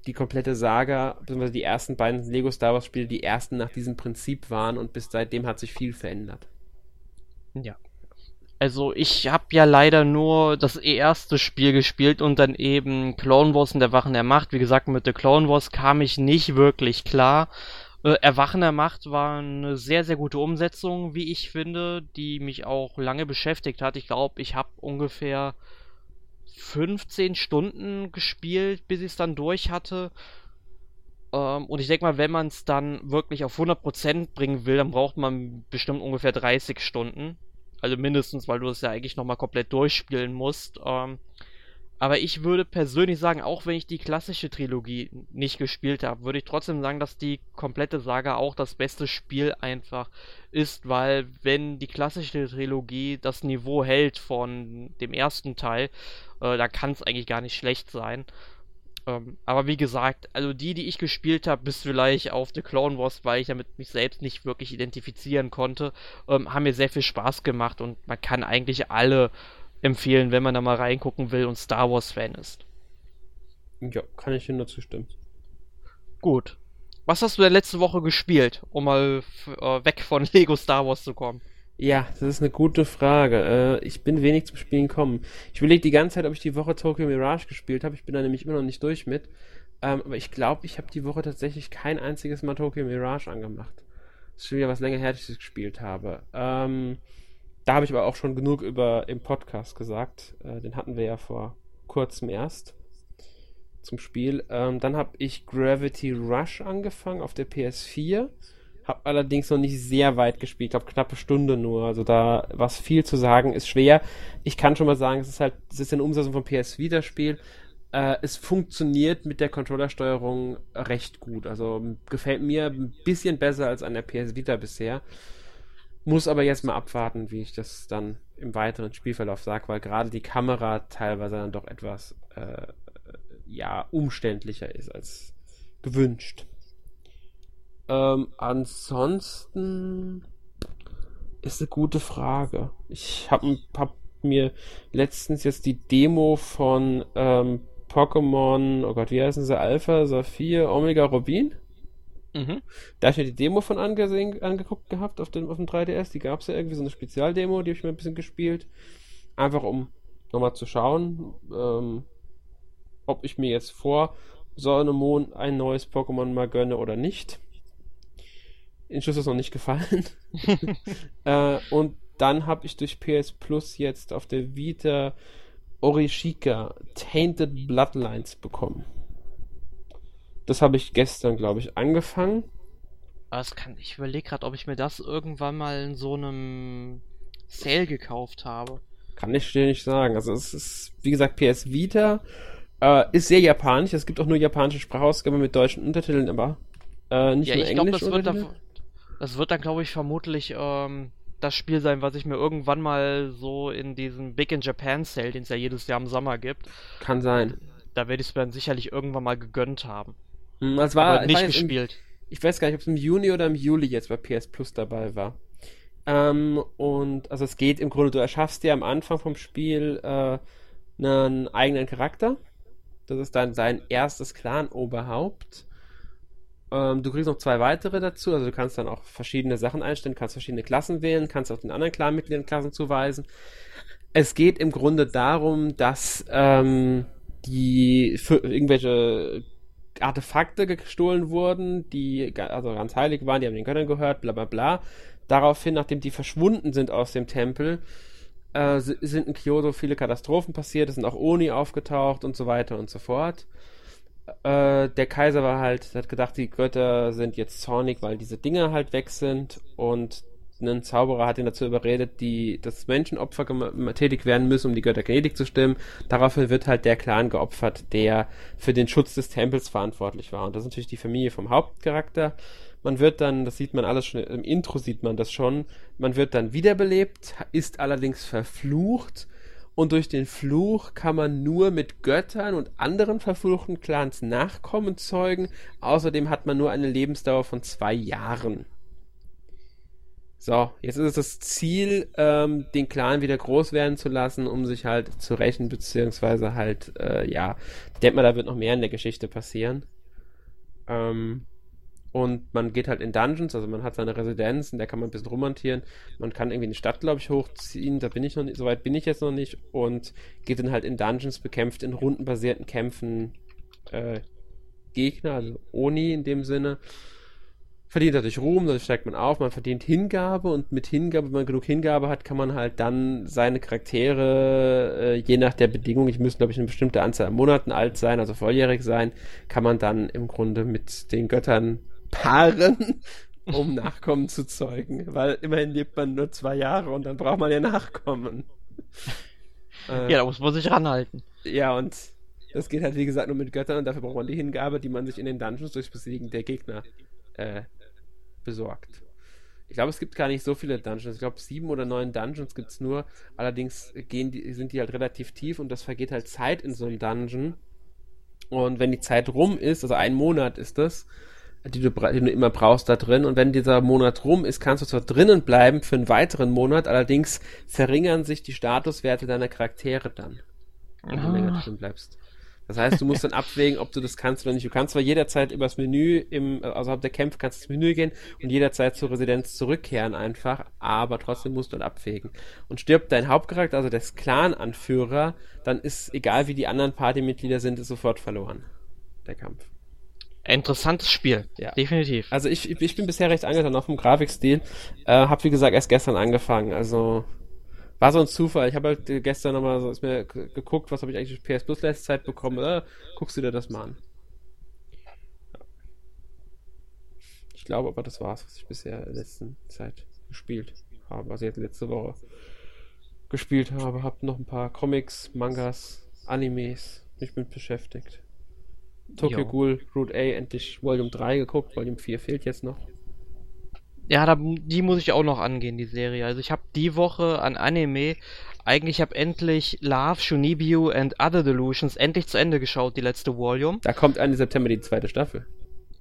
die komplette Saga, beziehungsweise die ersten beiden Lego Star Wars Spiele die ersten nach diesem Prinzip waren und bis seitdem hat sich viel verändert. Ja. Also ich habe ja leider nur das erste Spiel gespielt und dann eben Clone Wars und Erwachen der Macht. Wie gesagt, mit The Clone Wars kam ich nicht wirklich klar. Äh, Erwachen der Macht war eine sehr, sehr gute Umsetzung, wie ich finde, die mich auch lange beschäftigt hat. Ich glaube, ich habe ungefähr 15 Stunden gespielt, bis ich es dann durch hatte. Ähm, und ich denke mal, wenn man es dann wirklich auf 100% bringen will, dann braucht man bestimmt ungefähr 30 Stunden. Also mindestens, weil du es ja eigentlich nochmal komplett durchspielen musst. Ähm, aber ich würde persönlich sagen, auch wenn ich die klassische Trilogie nicht gespielt habe, würde ich trotzdem sagen, dass die komplette Saga auch das beste Spiel einfach ist, weil wenn die klassische Trilogie das Niveau hält von dem ersten Teil, äh, da kann es eigentlich gar nicht schlecht sein. Ähm, aber wie gesagt, also die, die ich gespielt habe, bis vielleicht auf The Clone Wars, weil ich damit mich selbst nicht wirklich identifizieren konnte, ähm, haben mir sehr viel Spaß gemacht und man kann eigentlich alle empfehlen, wenn man da mal reingucken will und Star Wars Fan ist. Ja, kann ich dir nur zustimmen. Gut. Was hast du denn letzte Woche gespielt, um mal äh, weg von Lego Star Wars zu kommen? Ja, das ist eine gute Frage. Äh, ich bin wenig zum Spielen gekommen. Ich überlege die ganze Zeit, ob ich die Woche Tokyo Mirage gespielt habe. Ich bin da nämlich immer noch nicht durch mit. Ähm, aber ich glaube, ich habe die Woche tatsächlich kein einziges Mal Tokyo Mirage angemacht. Das ist schon wieder was länger her, dass ich gespielt habe. Ähm, da habe ich aber auch schon genug über im Podcast gesagt. Äh, den hatten wir ja vor kurzem erst zum Spiel. Ähm, dann habe ich Gravity Rush angefangen auf der PS4. Hab allerdings noch nicht sehr weit gespielt, glaube knappe Stunde nur. Also da was viel zu sagen ist schwer. Ich kann schon mal sagen, es ist halt, es ist eine Umsetzung vom PS Vita Spiel. Äh, es funktioniert mit der Controllersteuerung recht gut. Also gefällt mir ein bisschen besser als an der PS Vita bisher. Muss aber jetzt mal abwarten, wie ich das dann im weiteren Spielverlauf sage, weil gerade die Kamera teilweise dann doch etwas äh, ja umständlicher ist als gewünscht. Ähm, ansonsten ist eine gute Frage. Ich habe hab mir letztens jetzt die Demo von ähm, Pokémon, oh Gott, wie heißen sie? Alpha, Saphir, Omega, Rubin? Mhm. Da habe ich mir die Demo von angesehen, angeguckt gehabt auf dem, auf dem 3DS. Die gab es ja irgendwie so eine Spezialdemo, die habe ich mir ein bisschen gespielt. Einfach um nochmal zu schauen, ähm, ob ich mir jetzt vor Sonne Mond ein neues Pokémon mal gönne oder nicht. Entschluss ist noch nicht gefallen. äh, und dann habe ich durch PS Plus jetzt auf der Vita Orishika Tainted Bloodlines bekommen. Das habe ich gestern, glaube ich, angefangen. Das kann, ich überlege gerade, ob ich mir das irgendwann mal in so einem Sale gekauft habe. Kann ich dir nicht sagen. Also es ist, wie gesagt, PS Vita äh, ist sehr japanisch. Es gibt auch nur japanische Sprachausgabe mit deutschen Untertiteln, aber äh, nicht ja, nur ich Englisch. Glaub, das, wird das wird dann, glaube ich, vermutlich ähm, das Spiel sein, was ich mir irgendwann mal so in diesem Big in Japan Sale, den es ja jedes Jahr im Sommer gibt. Kann sein. Da werde ich es dann sicherlich irgendwann mal gegönnt haben. Hm, das war Aber nicht war gespielt. Im, ich weiß gar nicht, ob es im Juni oder im Juli jetzt bei PS Plus dabei war. Ähm, und also es geht im Grunde, du erschaffst dir am Anfang vom Spiel äh, einen eigenen Charakter. Das ist dann sein erstes Clan-Oberhaupt. Ähm, du kriegst noch zwei weitere dazu, also du kannst dann auch verschiedene Sachen einstellen, kannst verschiedene Klassen wählen, kannst auch den anderen Clan-Mitgliedern Klassen zuweisen. Es geht im Grunde darum, dass ähm, die für irgendwelche Artefakte gestohlen wurden, die also ganz heilig waren, die haben den Göttern gehört, bla bla bla. Daraufhin, nachdem die verschwunden sind aus dem Tempel, äh, sind in Kyoto viele Katastrophen passiert, es sind auch Oni aufgetaucht und so weiter und so fort. Äh, der Kaiser war halt, hat gedacht, die Götter sind jetzt zornig, weil diese Dinge halt weg sind und ein Zauberer hat ihn dazu überredet, die, dass Menschenopfer tätig werden müssen, um die Götter gnädig zu stimmen. Daraufhin wird halt der Clan geopfert, der für den Schutz des Tempels verantwortlich war. Und das ist natürlich die Familie vom Hauptcharakter. Man wird dann, das sieht man alles schon, im Intro sieht man das schon, man wird dann wiederbelebt, ist allerdings verflucht und durch den Fluch kann man nur mit Göttern und anderen verfluchten Clans Nachkommen zeugen. Außerdem hat man nur eine Lebensdauer von zwei Jahren. So, jetzt ist es das Ziel, ähm, den Clan wieder groß werden zu lassen, um sich halt zu rächen, beziehungsweise halt, äh, ja, ich denke mal, da wird noch mehr in der Geschichte passieren. Ähm, und man geht halt in Dungeons, also man hat seine Residenz, in der kann man ein bisschen rummontieren. Man kann irgendwie eine Stadt, glaube ich, hochziehen, da bin ich noch nicht, soweit bin ich jetzt noch nicht. Und geht dann halt in Dungeons, bekämpft in rundenbasierten Kämpfen äh, Gegner, also Oni in dem Sinne. Verdient dadurch Ruhm, dadurch steigt man auf, man verdient Hingabe und mit Hingabe, wenn man genug Hingabe hat, kann man halt dann seine Charaktere, äh, je nach der Bedingung, ich müsste, glaube ich, eine bestimmte Anzahl an Monaten alt sein, also volljährig sein, kann man dann im Grunde mit den Göttern paaren, um Nachkommen zu zeugen. Weil immerhin lebt man nur zwei Jahre und dann braucht man ja Nachkommen. Äh, ja, da muss man sich ranhalten. Ja, und das geht halt wie gesagt nur mit Göttern und dafür braucht man die Hingabe, die man sich in den Dungeons durchs Besiegen der Gegner äh, besorgt. Ich glaube, es gibt gar nicht so viele Dungeons. Ich glaube, sieben oder neun Dungeons gibt es nur. Allerdings gehen die, sind die halt relativ tief und das vergeht halt Zeit in so einem Dungeon. Und wenn die Zeit rum ist, also ein Monat ist das, die du, die du immer brauchst da drin. Und wenn dieser Monat rum ist, kannst du zwar drinnen bleiben für einen weiteren Monat, allerdings verringern sich die Statuswerte deiner Charaktere dann, wenn du länger ah. drin bleibst. Das heißt, du musst dann abwägen, ob du das kannst oder nicht. Du kannst zwar jederzeit übers Menü, im, also ab der Kämpfe kannst du ins Menü gehen und jederzeit zur Residenz zurückkehren einfach, aber trotzdem musst du dann abwägen. Und stirbt dein Hauptcharakter, also der Clan-Anführer, dann ist, egal wie die anderen Partymitglieder sind, ist sofort verloren. Der Kampf. Interessantes Spiel, ja. definitiv. Also ich, ich bin bisher recht angetan auf dem Grafikstil. Äh, hab wie gesagt erst gestern angefangen, also war so ein Zufall. Ich habe halt gestern nochmal so, ist mir geguckt, was habe ich eigentlich PS Plus letzte Zeit bekommen. Äh, guckst du dir das mal an. Ich glaube aber, das war's, was ich bisher in der letzten Zeit gespielt habe. Also jetzt letzte Woche gespielt habe. Hab noch ein paar Comics, Mangas, Animes mich mit beschäftigt. Tokyo jo. Ghoul Route A endlich Volume 3 geguckt, Volume 4 fehlt jetzt noch. Ja, da, die muss ich auch noch angehen, die Serie. Also ich habe die Woche an Anime, eigentlich habe endlich Love, Shunibyu and Other Delusions endlich zu Ende geschaut, die letzte Volume. Da kommt Ende September die zweite Staffel.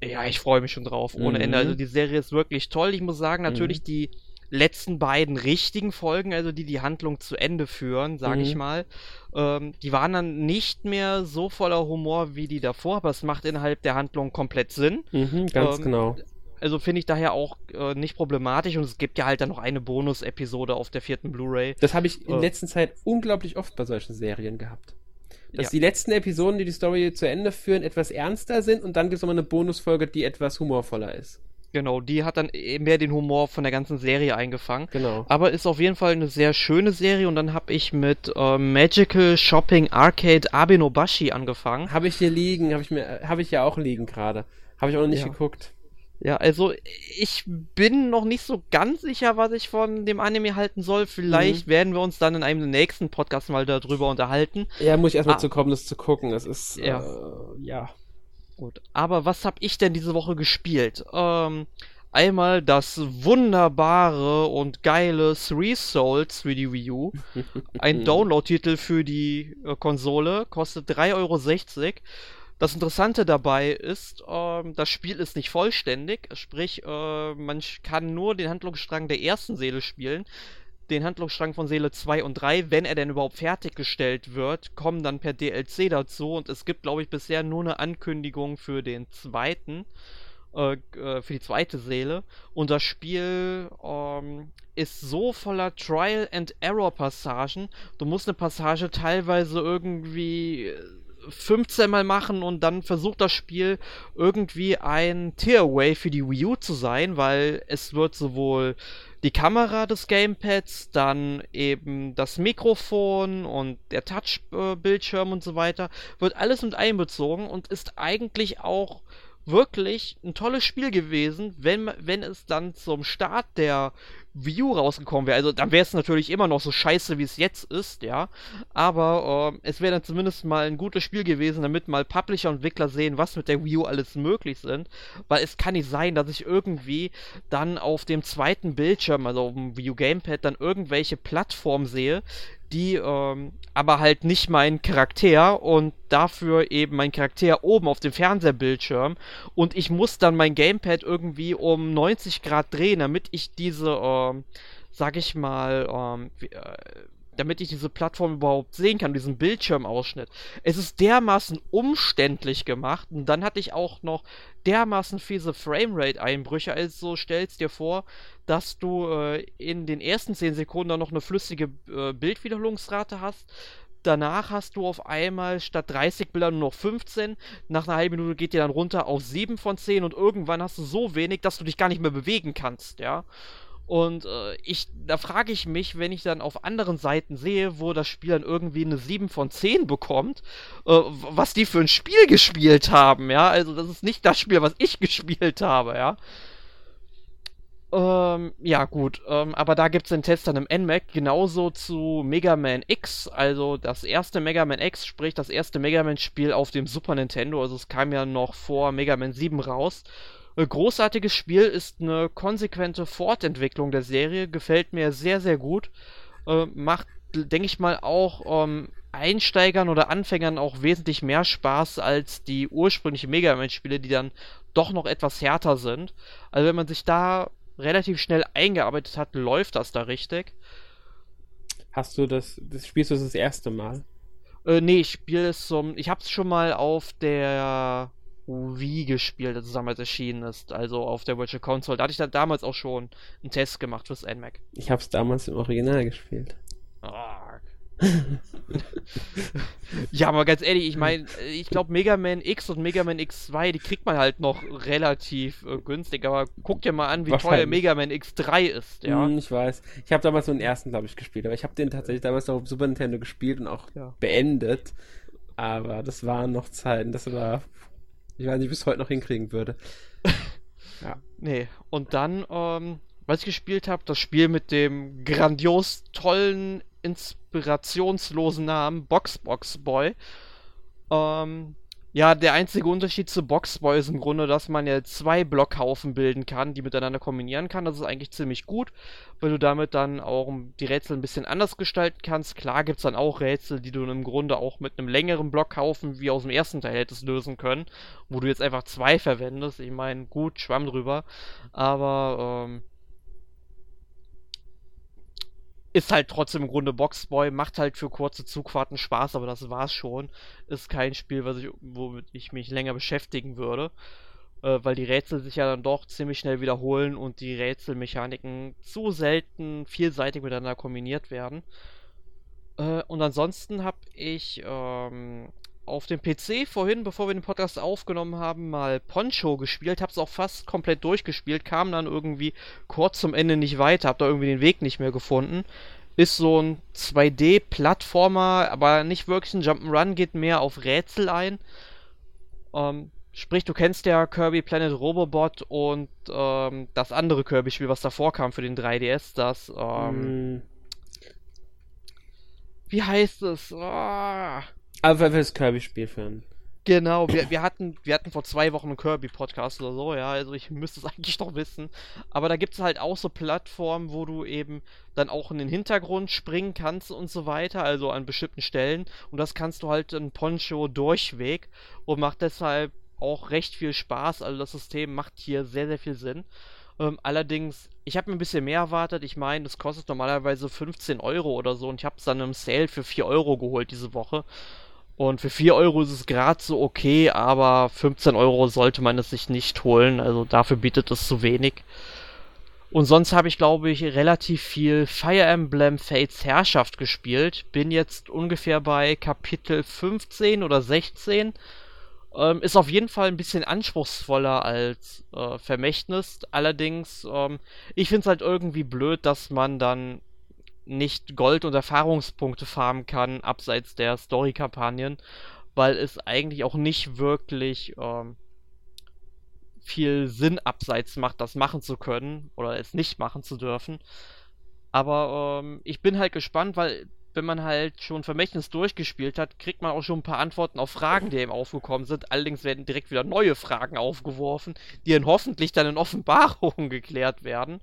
Ja, ich freue mich schon drauf, ohne mhm. Ende. Also die Serie ist wirklich toll. Ich muss sagen, natürlich mhm. die letzten beiden richtigen Folgen, also die die Handlung zu Ende führen, sage mhm. ich mal, ähm, die waren dann nicht mehr so voller Humor wie die davor, aber es macht innerhalb der Handlung komplett Sinn. Mhm, ganz ähm, genau. Also finde ich daher auch äh, nicht problematisch und es gibt ja halt dann noch eine Bonus-Episode auf der vierten Blu-ray. Das habe ich in äh, letzter Zeit unglaublich oft bei solchen Serien gehabt. Dass ja. die letzten Episoden, die die Story zu Ende führen, etwas ernster sind und dann gibt es nochmal eine Bonusfolge, die etwas humorvoller ist. Genau, die hat dann e-, mehr den Humor von der ganzen Serie eingefangen. Genau. Aber ist auf jeden Fall eine sehr schöne Serie und dann habe ich mit äh, Magical Shopping Arcade Abenobashi angefangen. Habe ich hier liegen, habe ich mir, habe ich ja auch liegen gerade. Habe ich auch noch nicht ja. geguckt. Ja, also ich bin noch nicht so ganz sicher, was ich von dem Anime halten soll. Vielleicht mhm. werden wir uns dann in einem nächsten Podcast mal darüber unterhalten. Ja, muss ich erstmal ah. zu kommen, das zu gucken. Das ist, ja. Äh, ja. Gut, aber was habe ich denn diese Woche gespielt? Ähm, einmal das wunderbare und geile Three Souls für die Wii U. Ein Download-Titel für die äh, Konsole, kostet 3,60 Euro. Das Interessante dabei ist, ähm, das Spiel ist nicht vollständig, sprich, äh, man kann nur den Handlungsstrang der ersten Seele spielen den Handlungsstrang von Seele 2 und 3, wenn er denn überhaupt fertiggestellt wird, kommen dann per DLC dazu und es gibt, glaube ich, bisher nur eine Ankündigung für den zweiten, äh, äh, für die zweite Seele. Und das Spiel ähm, ist so voller Trial and Error Passagen. Du musst eine Passage teilweise irgendwie 15 Mal machen und dann versucht das Spiel irgendwie ein Tearaway für die Wii U zu sein, weil es wird sowohl die Kamera des Gamepads, dann eben das Mikrofon und der Touch-Bildschirm und so weiter, wird alles mit einbezogen und ist eigentlich auch wirklich ein tolles Spiel gewesen, wenn, wenn es dann zum Start der Wii U rausgekommen wäre. Also dann wäre es natürlich immer noch so scheiße, wie es jetzt ist, ja. Aber äh, es wäre dann zumindest mal ein gutes Spiel gewesen, damit mal Publisher und Entwickler sehen, was mit der Wii U alles möglich sind. Weil es kann nicht sein, dass ich irgendwie dann auf dem zweiten Bildschirm, also auf dem Wii U Gamepad, dann irgendwelche Plattformen sehe, die ähm, aber halt nicht mein Charakter und dafür eben mein Charakter oben auf dem Fernsehbildschirm. Und ich muss dann mein Gamepad irgendwie um 90 Grad drehen, damit ich diese, ähm, sag ich mal, ähm, äh, damit ich diese Plattform überhaupt sehen kann, diesen Bildschirmausschnitt. Es ist dermaßen umständlich gemacht und dann hatte ich auch noch dermaßen fiese Framerate-Einbrüche. Also stellst dir vor, dass du äh, in den ersten 10 Sekunden dann noch eine flüssige äh, Bildwiederholungsrate hast. Danach hast du auf einmal statt 30 Bilder nur noch 15. Nach einer halben Minute geht dir dann runter auf 7 von 10 und irgendwann hast du so wenig, dass du dich gar nicht mehr bewegen kannst, ja. Und äh, ich, da frage ich mich, wenn ich dann auf anderen Seiten sehe, wo das Spiel dann irgendwie eine 7 von 10 bekommt, äh, was die für ein Spiel gespielt haben, ja. Also das ist nicht das Spiel, was ich gespielt habe, ja. Ähm, ja, gut. Ähm, aber da gibt es den Test dann im NMAC genauso zu Mega Man X. Also das erste Mega Man X, sprich das erste Mega Man-Spiel auf dem Super Nintendo. Also es kam ja noch vor Mega Man 7 raus. Ein großartiges Spiel ist eine konsequente Fortentwicklung der Serie. Gefällt mir sehr, sehr gut. Äh, macht, denke ich mal, auch ähm, Einsteigern oder Anfängern auch wesentlich mehr Spaß als die ursprünglichen Mega Man-Spiele, die dann doch noch etwas härter sind. Also wenn man sich da relativ schnell eingearbeitet hat, läuft das da richtig. Hast du das, das spielst du das, erste Mal? Äh, nee, ich spiele es zum, ich hab's schon mal auf der Wii gespielt, als es damals erschienen ist, also auf der Virtual Console. Da hatte ich dann damals auch schon einen Test gemacht fürs NMAC. Ich hab's damals im Original gespielt. Oh, ja, aber ganz ehrlich, ich meine, ich glaube Mega Man X und Mega Man X2, die kriegt man halt noch relativ äh, günstig, aber guck dir mal an, wie teuer Mega Man X3 ist, ja. Hm, ich weiß. Ich habe damals nur den ersten, glaube ich, gespielt, aber ich habe den tatsächlich damals noch auf Super Nintendo gespielt und auch ja. beendet. Aber das waren noch Zeiten, das war. Ich weiß nicht, bis heute noch hinkriegen würde. ja. Nee, und dann, ähm, was ich gespielt habe, das Spiel mit dem grandios tollen inspirationslosen Namen Boxbox Boy. Ähm, ja, der einzige Unterschied zu Boxboy ist im Grunde, dass man ja zwei Blockhaufen bilden kann, die miteinander kombinieren kann. Das ist eigentlich ziemlich gut, weil du damit dann auch die Rätsel ein bisschen anders gestalten kannst. Klar gibt es dann auch Rätsel, die du im Grunde auch mit einem längeren Blockhaufen wie aus dem ersten Teil hättest lösen können, wo du jetzt einfach zwei verwendest. Ich meine, gut, schwamm drüber. Aber ähm, ist halt trotzdem im Grunde Boxboy, macht halt für kurze Zugfahrten Spaß, aber das war's schon. Ist kein Spiel, was ich, womit ich mich länger beschäftigen würde. Äh, weil die Rätsel sich ja dann doch ziemlich schnell wiederholen und die Rätselmechaniken zu selten vielseitig miteinander kombiniert werden. Äh, und ansonsten habe ich ähm, auf dem PC vorhin, bevor wir den Podcast aufgenommen haben, mal Poncho gespielt, hab's auch fast komplett durchgespielt, kam dann irgendwie kurz zum Ende nicht weiter, hab da irgendwie den Weg nicht mehr gefunden. Ist so ein 2D-Plattformer, aber nicht wirklich ein Jump'n'Run, geht mehr auf Rätsel ein. Ähm, sprich, du kennst ja Kirby Planet Robobot und ähm, das andere Kirby-Spiel, was davor kam für den 3DS, das, ähm, mm. Wie heißt es? Oh. Aber für das Kirby-Spiel führen. Genau, wir, wir, hatten, wir hatten vor zwei Wochen einen Kirby-Podcast oder so, ja, also ich müsste es eigentlich doch wissen. Aber da gibt es halt auch so Plattformen, wo du eben dann auch in den Hintergrund springen kannst und so weiter, also an bestimmten Stellen. Und das kannst du halt in Poncho durchweg und macht deshalb auch recht viel Spaß. Also das System macht hier sehr, sehr viel Sinn. Ähm, allerdings, ich habe mir ein bisschen mehr erwartet. Ich meine, das kostet normalerweise 15 Euro oder so und ich habe es dann im Sale für 4 Euro geholt diese Woche. Und für 4 Euro ist es gerade so okay, aber 15 Euro sollte man es sich nicht holen. Also dafür bietet es zu wenig. Und sonst habe ich, glaube ich, relativ viel Fire Emblem Fates Herrschaft gespielt. Bin jetzt ungefähr bei Kapitel 15 oder 16. Ähm, ist auf jeden Fall ein bisschen anspruchsvoller als äh, Vermächtnis. Allerdings, ähm, ich finde es halt irgendwie blöd, dass man dann nicht Gold und Erfahrungspunkte farmen kann, abseits der Story-Kampagnen, weil es eigentlich auch nicht wirklich ähm, viel Sinn abseits macht, das machen zu können oder es nicht machen zu dürfen. Aber ähm, ich bin halt gespannt, weil wenn man halt schon Vermächtnis durchgespielt hat, kriegt man auch schon ein paar Antworten auf Fragen, die ihm aufgekommen sind. Allerdings werden direkt wieder neue Fragen aufgeworfen, die dann hoffentlich dann in Offenbarungen geklärt werden.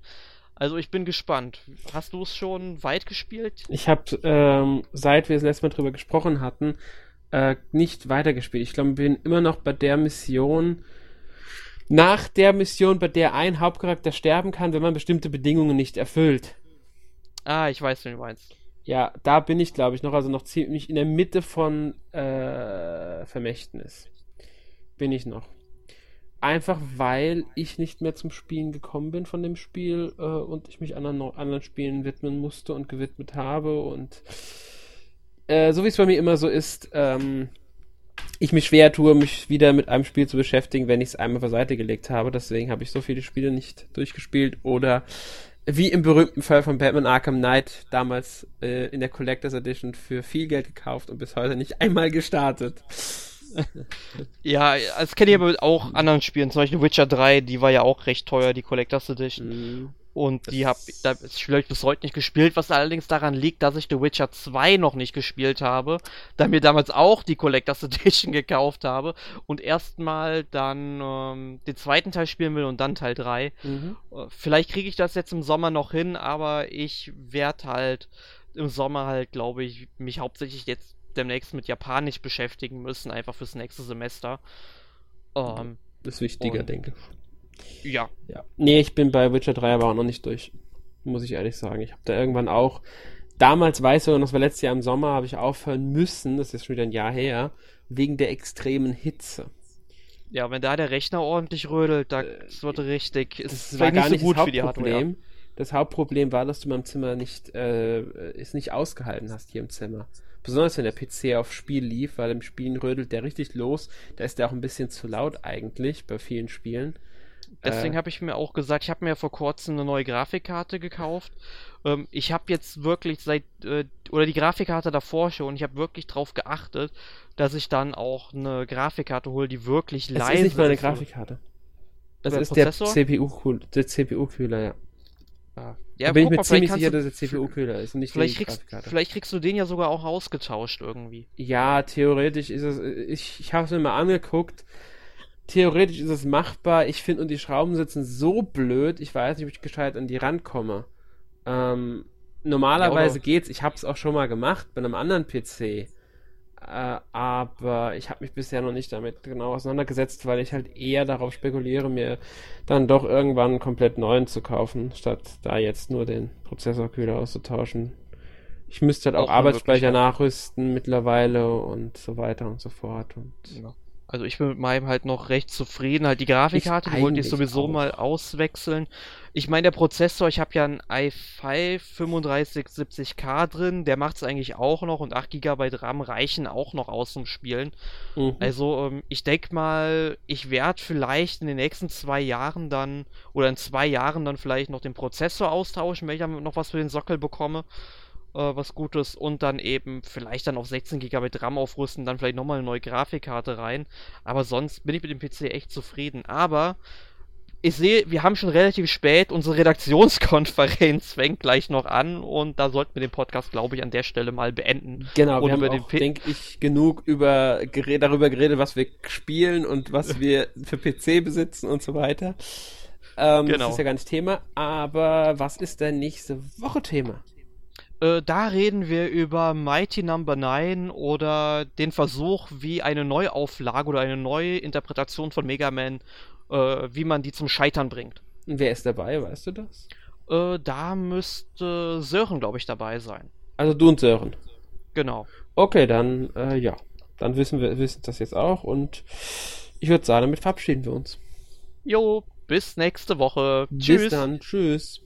Also ich bin gespannt. Hast du es schon weit gespielt? Ich habe, ähm, seit wir das letzte Mal drüber gesprochen hatten, äh, nicht weitergespielt. Ich glaube, ich bin immer noch bei der Mission, nach der Mission, bei der ein Hauptcharakter sterben kann, wenn man bestimmte Bedingungen nicht erfüllt. Ah, ich weiß, wie du meinst. Ja, da bin ich, glaube ich, noch, also noch ziemlich in der Mitte von äh, Vermächtnis. Bin ich noch. Einfach weil ich nicht mehr zum Spielen gekommen bin von dem Spiel äh, und ich mich anderen, anderen Spielen widmen musste und gewidmet habe und äh, so wie es bei mir immer so ist, ähm, ich mich schwer tue, mich wieder mit einem Spiel zu beschäftigen, wenn ich es einmal beiseite gelegt habe. Deswegen habe ich so viele Spiele nicht durchgespielt oder wie im berühmten Fall von Batman Arkham Knight damals äh, in der Collectors Edition für viel Geld gekauft und bis heute nicht einmal gestartet. Ja, das kenne ich aber auch anderen Spielen, zum Beispiel Witcher 3, die war ja auch recht teuer, die Collectors Edition. Mhm. Und die habe da ich bis heute nicht gespielt, was allerdings daran liegt, dass ich The Witcher 2 noch nicht gespielt habe, da mir damals auch die Collectors Edition gekauft habe und erstmal dann ähm, den zweiten Teil spielen will und dann Teil 3. Mhm. Äh, vielleicht kriege ich das jetzt im Sommer noch hin, aber ich werde halt im Sommer halt, glaube ich, mich hauptsächlich jetzt demnächst mit Japanisch beschäftigen müssen, einfach fürs nächste Semester. Ähm, das ist wichtiger, denke ich. Ja. ja. Nee, ich bin bei Witcher 3 aber auch noch nicht durch. Muss ich ehrlich sagen. Ich habe da irgendwann auch. Damals weiß ich, das war letztes Jahr im Sommer, habe ich aufhören müssen, das ist schon wieder ein Jahr her, wegen der extremen Hitze. Ja, wenn da der Rechner ordentlich rödelt, das äh, wird richtig. Das war gar nicht so gut das für die Hardware. Das Hauptproblem war, dass du beim Zimmer nicht, äh, es nicht ausgehalten hast hier im Zimmer. Besonders wenn der PC auf Spiel lief, weil im Spielen rödelt der richtig los. Da ist der auch ein bisschen zu laut eigentlich bei vielen Spielen. Deswegen äh, habe ich mir auch gesagt, ich habe mir vor kurzem eine neue Grafikkarte gekauft. Ähm, ich habe jetzt wirklich seit, äh, oder die Grafikkarte davor schon, ich habe wirklich darauf geachtet, dass ich dann auch eine Grafikkarte hole, die wirklich leise ist. Das ist nicht mal eine Grafikkarte. Das ist Prozessor? der CPU-Kühler, der CPU-Kühler, ja. Ah. Ja, da bin ich mir ziemlich sicher, dass der CPU-Kühler ist und nicht vielleicht die kriegst, vielleicht kriegst du den ja sogar auch ausgetauscht irgendwie. Ja, theoretisch ist es. Ich, ich habe es mir mal angeguckt theoretisch ist es machbar. Ich finde, und die Schrauben sitzen so blöd, ich weiß nicht, ob ich gescheit an die rankomme. Ähm, normalerweise ja, geht's, ich habe es auch schon mal gemacht bei einem anderen PC. Äh, aber ich habe mich bisher noch nicht damit genau auseinandergesetzt, weil ich halt eher darauf spekuliere, mir dann doch irgendwann einen komplett neuen zu kaufen, statt da jetzt nur den Prozessorkühler auszutauschen. Ich müsste halt auch, auch Arbeitsspeicher nachrüsten mittlerweile und so weiter und so fort. Und ja. Also ich bin mit meinem halt noch recht zufrieden. Halt die Grafikkarte, die wollte ich sowieso auch. mal auswechseln. Ich meine, der Prozessor, ich habe ja einen i5 3570K drin, der macht es eigentlich auch noch und 8 GB RAM reichen auch noch aus zum Spielen. Mhm. Also ähm, ich denke mal, ich werde vielleicht in den nächsten zwei Jahren dann, oder in zwei Jahren dann vielleicht noch den Prozessor austauschen, wenn ich dann noch was für den Sockel bekomme äh, was Gutes und dann eben vielleicht dann auf 16 GB RAM aufrüsten, dann vielleicht nochmal eine neue Grafikkarte rein. Aber sonst bin ich mit dem PC echt zufrieden. Aber ich sehe, wir haben schon relativ spät, unsere Redaktionskonferenz fängt gleich noch an und da sollten wir den Podcast, glaube ich, an der Stelle mal beenden. Genau, und wir haben auch, denke ich, genug über, darüber geredet, was wir spielen und was wir für PC besitzen und so weiter. Ähm, genau. Das ist ja gar nicht Thema, aber was ist denn nächste Woche Thema? Äh, da reden wir über Mighty Number no. 9 oder den Versuch, wie eine Neuauflage oder eine neue Interpretation von Mega Man, äh, wie man die zum Scheitern bringt. Wer ist dabei, weißt du das? Äh, da müsste Sören, glaube ich, dabei sein. Also du und Sören. Genau. Okay, dann, äh, ja. Dann wissen wir wissen das jetzt auch und ich würde sagen, damit verabschieden wir uns. Jo, bis nächste Woche. Bis Tschüss. dann. Tschüss.